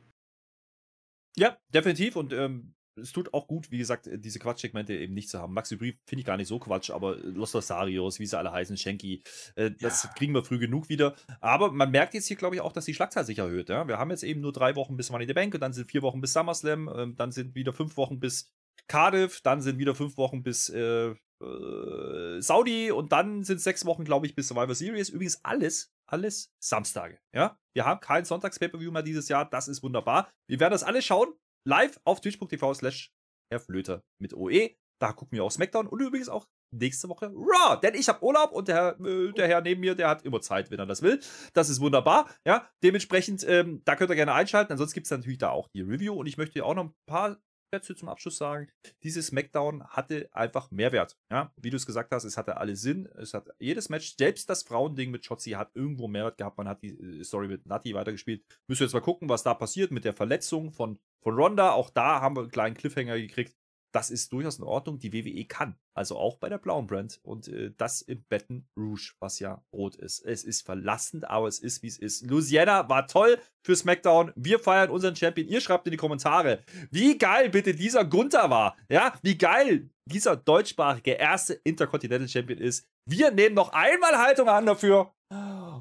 Ja, definitiv. Und ähm, es tut auch gut, wie gesagt, diese Quatschsegmente eben nicht zu haben. Maxi Brief finde ich gar nicht so Quatsch, aber Los Rosarios, wie sie alle heißen, Shanky, äh, das ja. kriegen wir früh genug wieder. Aber man merkt jetzt hier, glaube ich, auch, dass die Schlagzahl sich erhöht. Ja? Wir haben jetzt eben nur drei Wochen bis Money in the Bank und dann sind vier Wochen bis SummerSlam, äh, dann sind wieder fünf Wochen bis Cardiff, dann sind wieder fünf Wochen bis äh, äh, Saudi und dann sind sechs Wochen, glaube ich, bis Survivor Series. Übrigens alles, alles Samstage. Ja, wir haben kein Sonntags-Pay-Per-View mehr dieses Jahr. Das ist wunderbar. Wir werden das alles schauen. live auf twitch.tv slash Flöter mit OE. Da gucken wir auch SmackDown und übrigens auch nächste Woche Raw. Denn ich habe Urlaub und der, äh, der Herr neben mir, der hat immer Zeit, wenn er das will. Das ist wunderbar. Ja, dementsprechend, ähm, da könnt ihr gerne einschalten. Ansonsten gibt es natürlich da auch die Review und ich möchte auch noch ein paar Sätze zum Abschluss sagen. Dieses SmackDown hatte einfach Mehrwert. Ja, wie du es gesagt hast, es hatte alle Sinn. Es hat jedes Match, selbst das Frauending mit Shotzi hat irgendwo Mehrwert gehabt. Man hat die äh, Story mit Nati weitergespielt. Müssen wir jetzt mal gucken, was da passiert mit der Verletzung von, von Ronda. Auch da haben wir einen kleinen Cliffhanger gekriegt das ist durchaus in Ordnung. Die WWE kann. Also auch bei der blauen Brand. Und äh, das im Baton Rouge, was ja rot ist. Es ist verlassend, aber es ist, wie es ist. Louisiana war toll für SmackDown. Wir feiern unseren Champion. Ihr schreibt in die Kommentare, wie geil bitte dieser Gunther war. Ja, wie geil dieser deutschsprachige erste Intercontinental Champion ist. Wir nehmen noch einmal Haltung an dafür.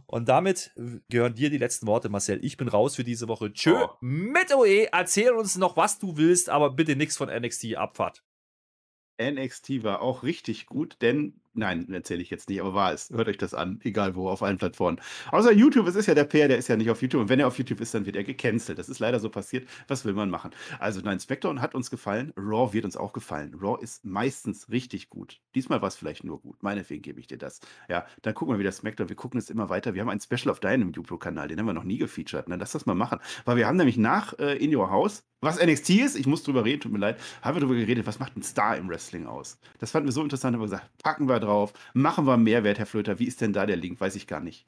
Und damit gehören dir die letzten Worte, Marcel. Ich bin raus für diese Woche. Tschö oh. mit OE. Erzähl uns noch, was du willst, aber bitte nichts von NXT Abfahrt. NXT war auch richtig gut, denn Nein, erzähle ich jetzt nicht, aber war es. Hört euch das an, egal wo, auf allen Plattformen. Außer YouTube, es ist ja der Peer, der ist ja nicht auf YouTube. Und wenn er auf YouTube ist, dann wird er gecancelt. Das ist leider so passiert. Was will man machen? Also, nein, Spectrum hat uns gefallen. Raw wird uns auch gefallen. Raw ist meistens richtig gut. Diesmal war es vielleicht nur gut. Meinetwegen gebe ich dir das. Ja, dann gucken wir wieder Smackdown. Wir gucken es immer weiter. Wir haben ein Special auf deinem YouTube-Kanal, den haben wir noch nie gefeatured. Ne? Lass das mal machen. Weil wir haben nämlich nach äh, In Your House, was NXT ist, ich muss drüber reden, tut mir leid, haben wir darüber geredet, was macht ein Star im Wrestling aus? Das fanden wir so interessant, haben wir gesagt, packen wir drauf, machen wir Mehrwert, Herr Flöter. Wie ist denn da der Link? Weiß ich gar nicht.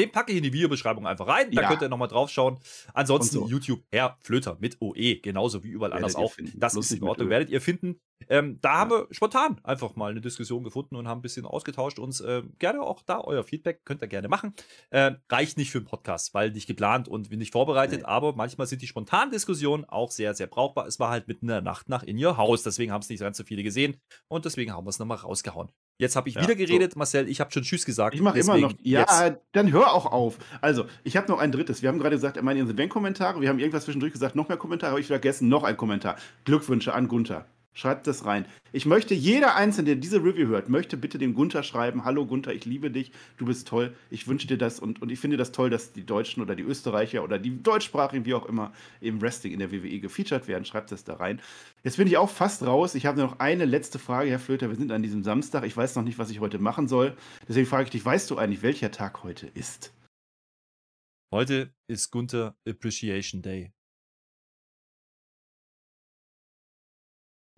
Den packe ich in die Videobeschreibung einfach rein. Da ja. könnt ihr nochmal drauf schauen. Ansonsten so. YouTube Herr Flöter mit OE, genauso wie überall werdet anders auch. Finden. Das Plus ist in Ordnung, werdet ihr finden. Ähm, da ja. haben wir spontan einfach mal eine Diskussion gefunden und haben ein bisschen ausgetauscht. Uns äh, gerne auch da euer Feedback könnt ihr gerne machen. Äh, reicht nicht für einen Podcast, weil nicht geplant und nicht vorbereitet, nee. aber manchmal sind die spontanen Diskussionen auch sehr, sehr brauchbar. Es war halt mitten in der Nacht nach in your house, deswegen haben es nicht ganz so viele gesehen und deswegen haben wir es nochmal rausgehauen. Jetzt habe ich ja, wieder geredet, so. Marcel. Ich habe schon Tschüss gesagt. Ich mache immer noch. Ja, jetzt. dann hör auch auf. Also, ich habe noch ein drittes. Wir haben gerade gesagt, er meine in Bank-Kommentare. Wir haben irgendwas zwischendurch gesagt, noch mehr Kommentare. Habe ich vergessen. Noch ein Kommentar. Glückwünsche an Gunther. Schreibt das rein. Ich möchte, jeder Einzelne, der diese Review hört, möchte bitte dem Gunther schreiben: Hallo Gunther, ich liebe dich, du bist toll, ich wünsche dir das und, und ich finde das toll, dass die Deutschen oder die Österreicher oder die Deutschsprachigen, wie auch immer, im Wrestling in der WWE gefeatured werden. Schreibt das da rein. Jetzt bin ich auch fast raus. Ich habe noch eine letzte Frage, Herr Flöter. Wir sind an diesem Samstag. Ich weiß noch nicht, was ich heute machen soll. Deswegen frage ich dich: Weißt du eigentlich, welcher Tag heute ist? Heute ist Gunther Appreciation Day.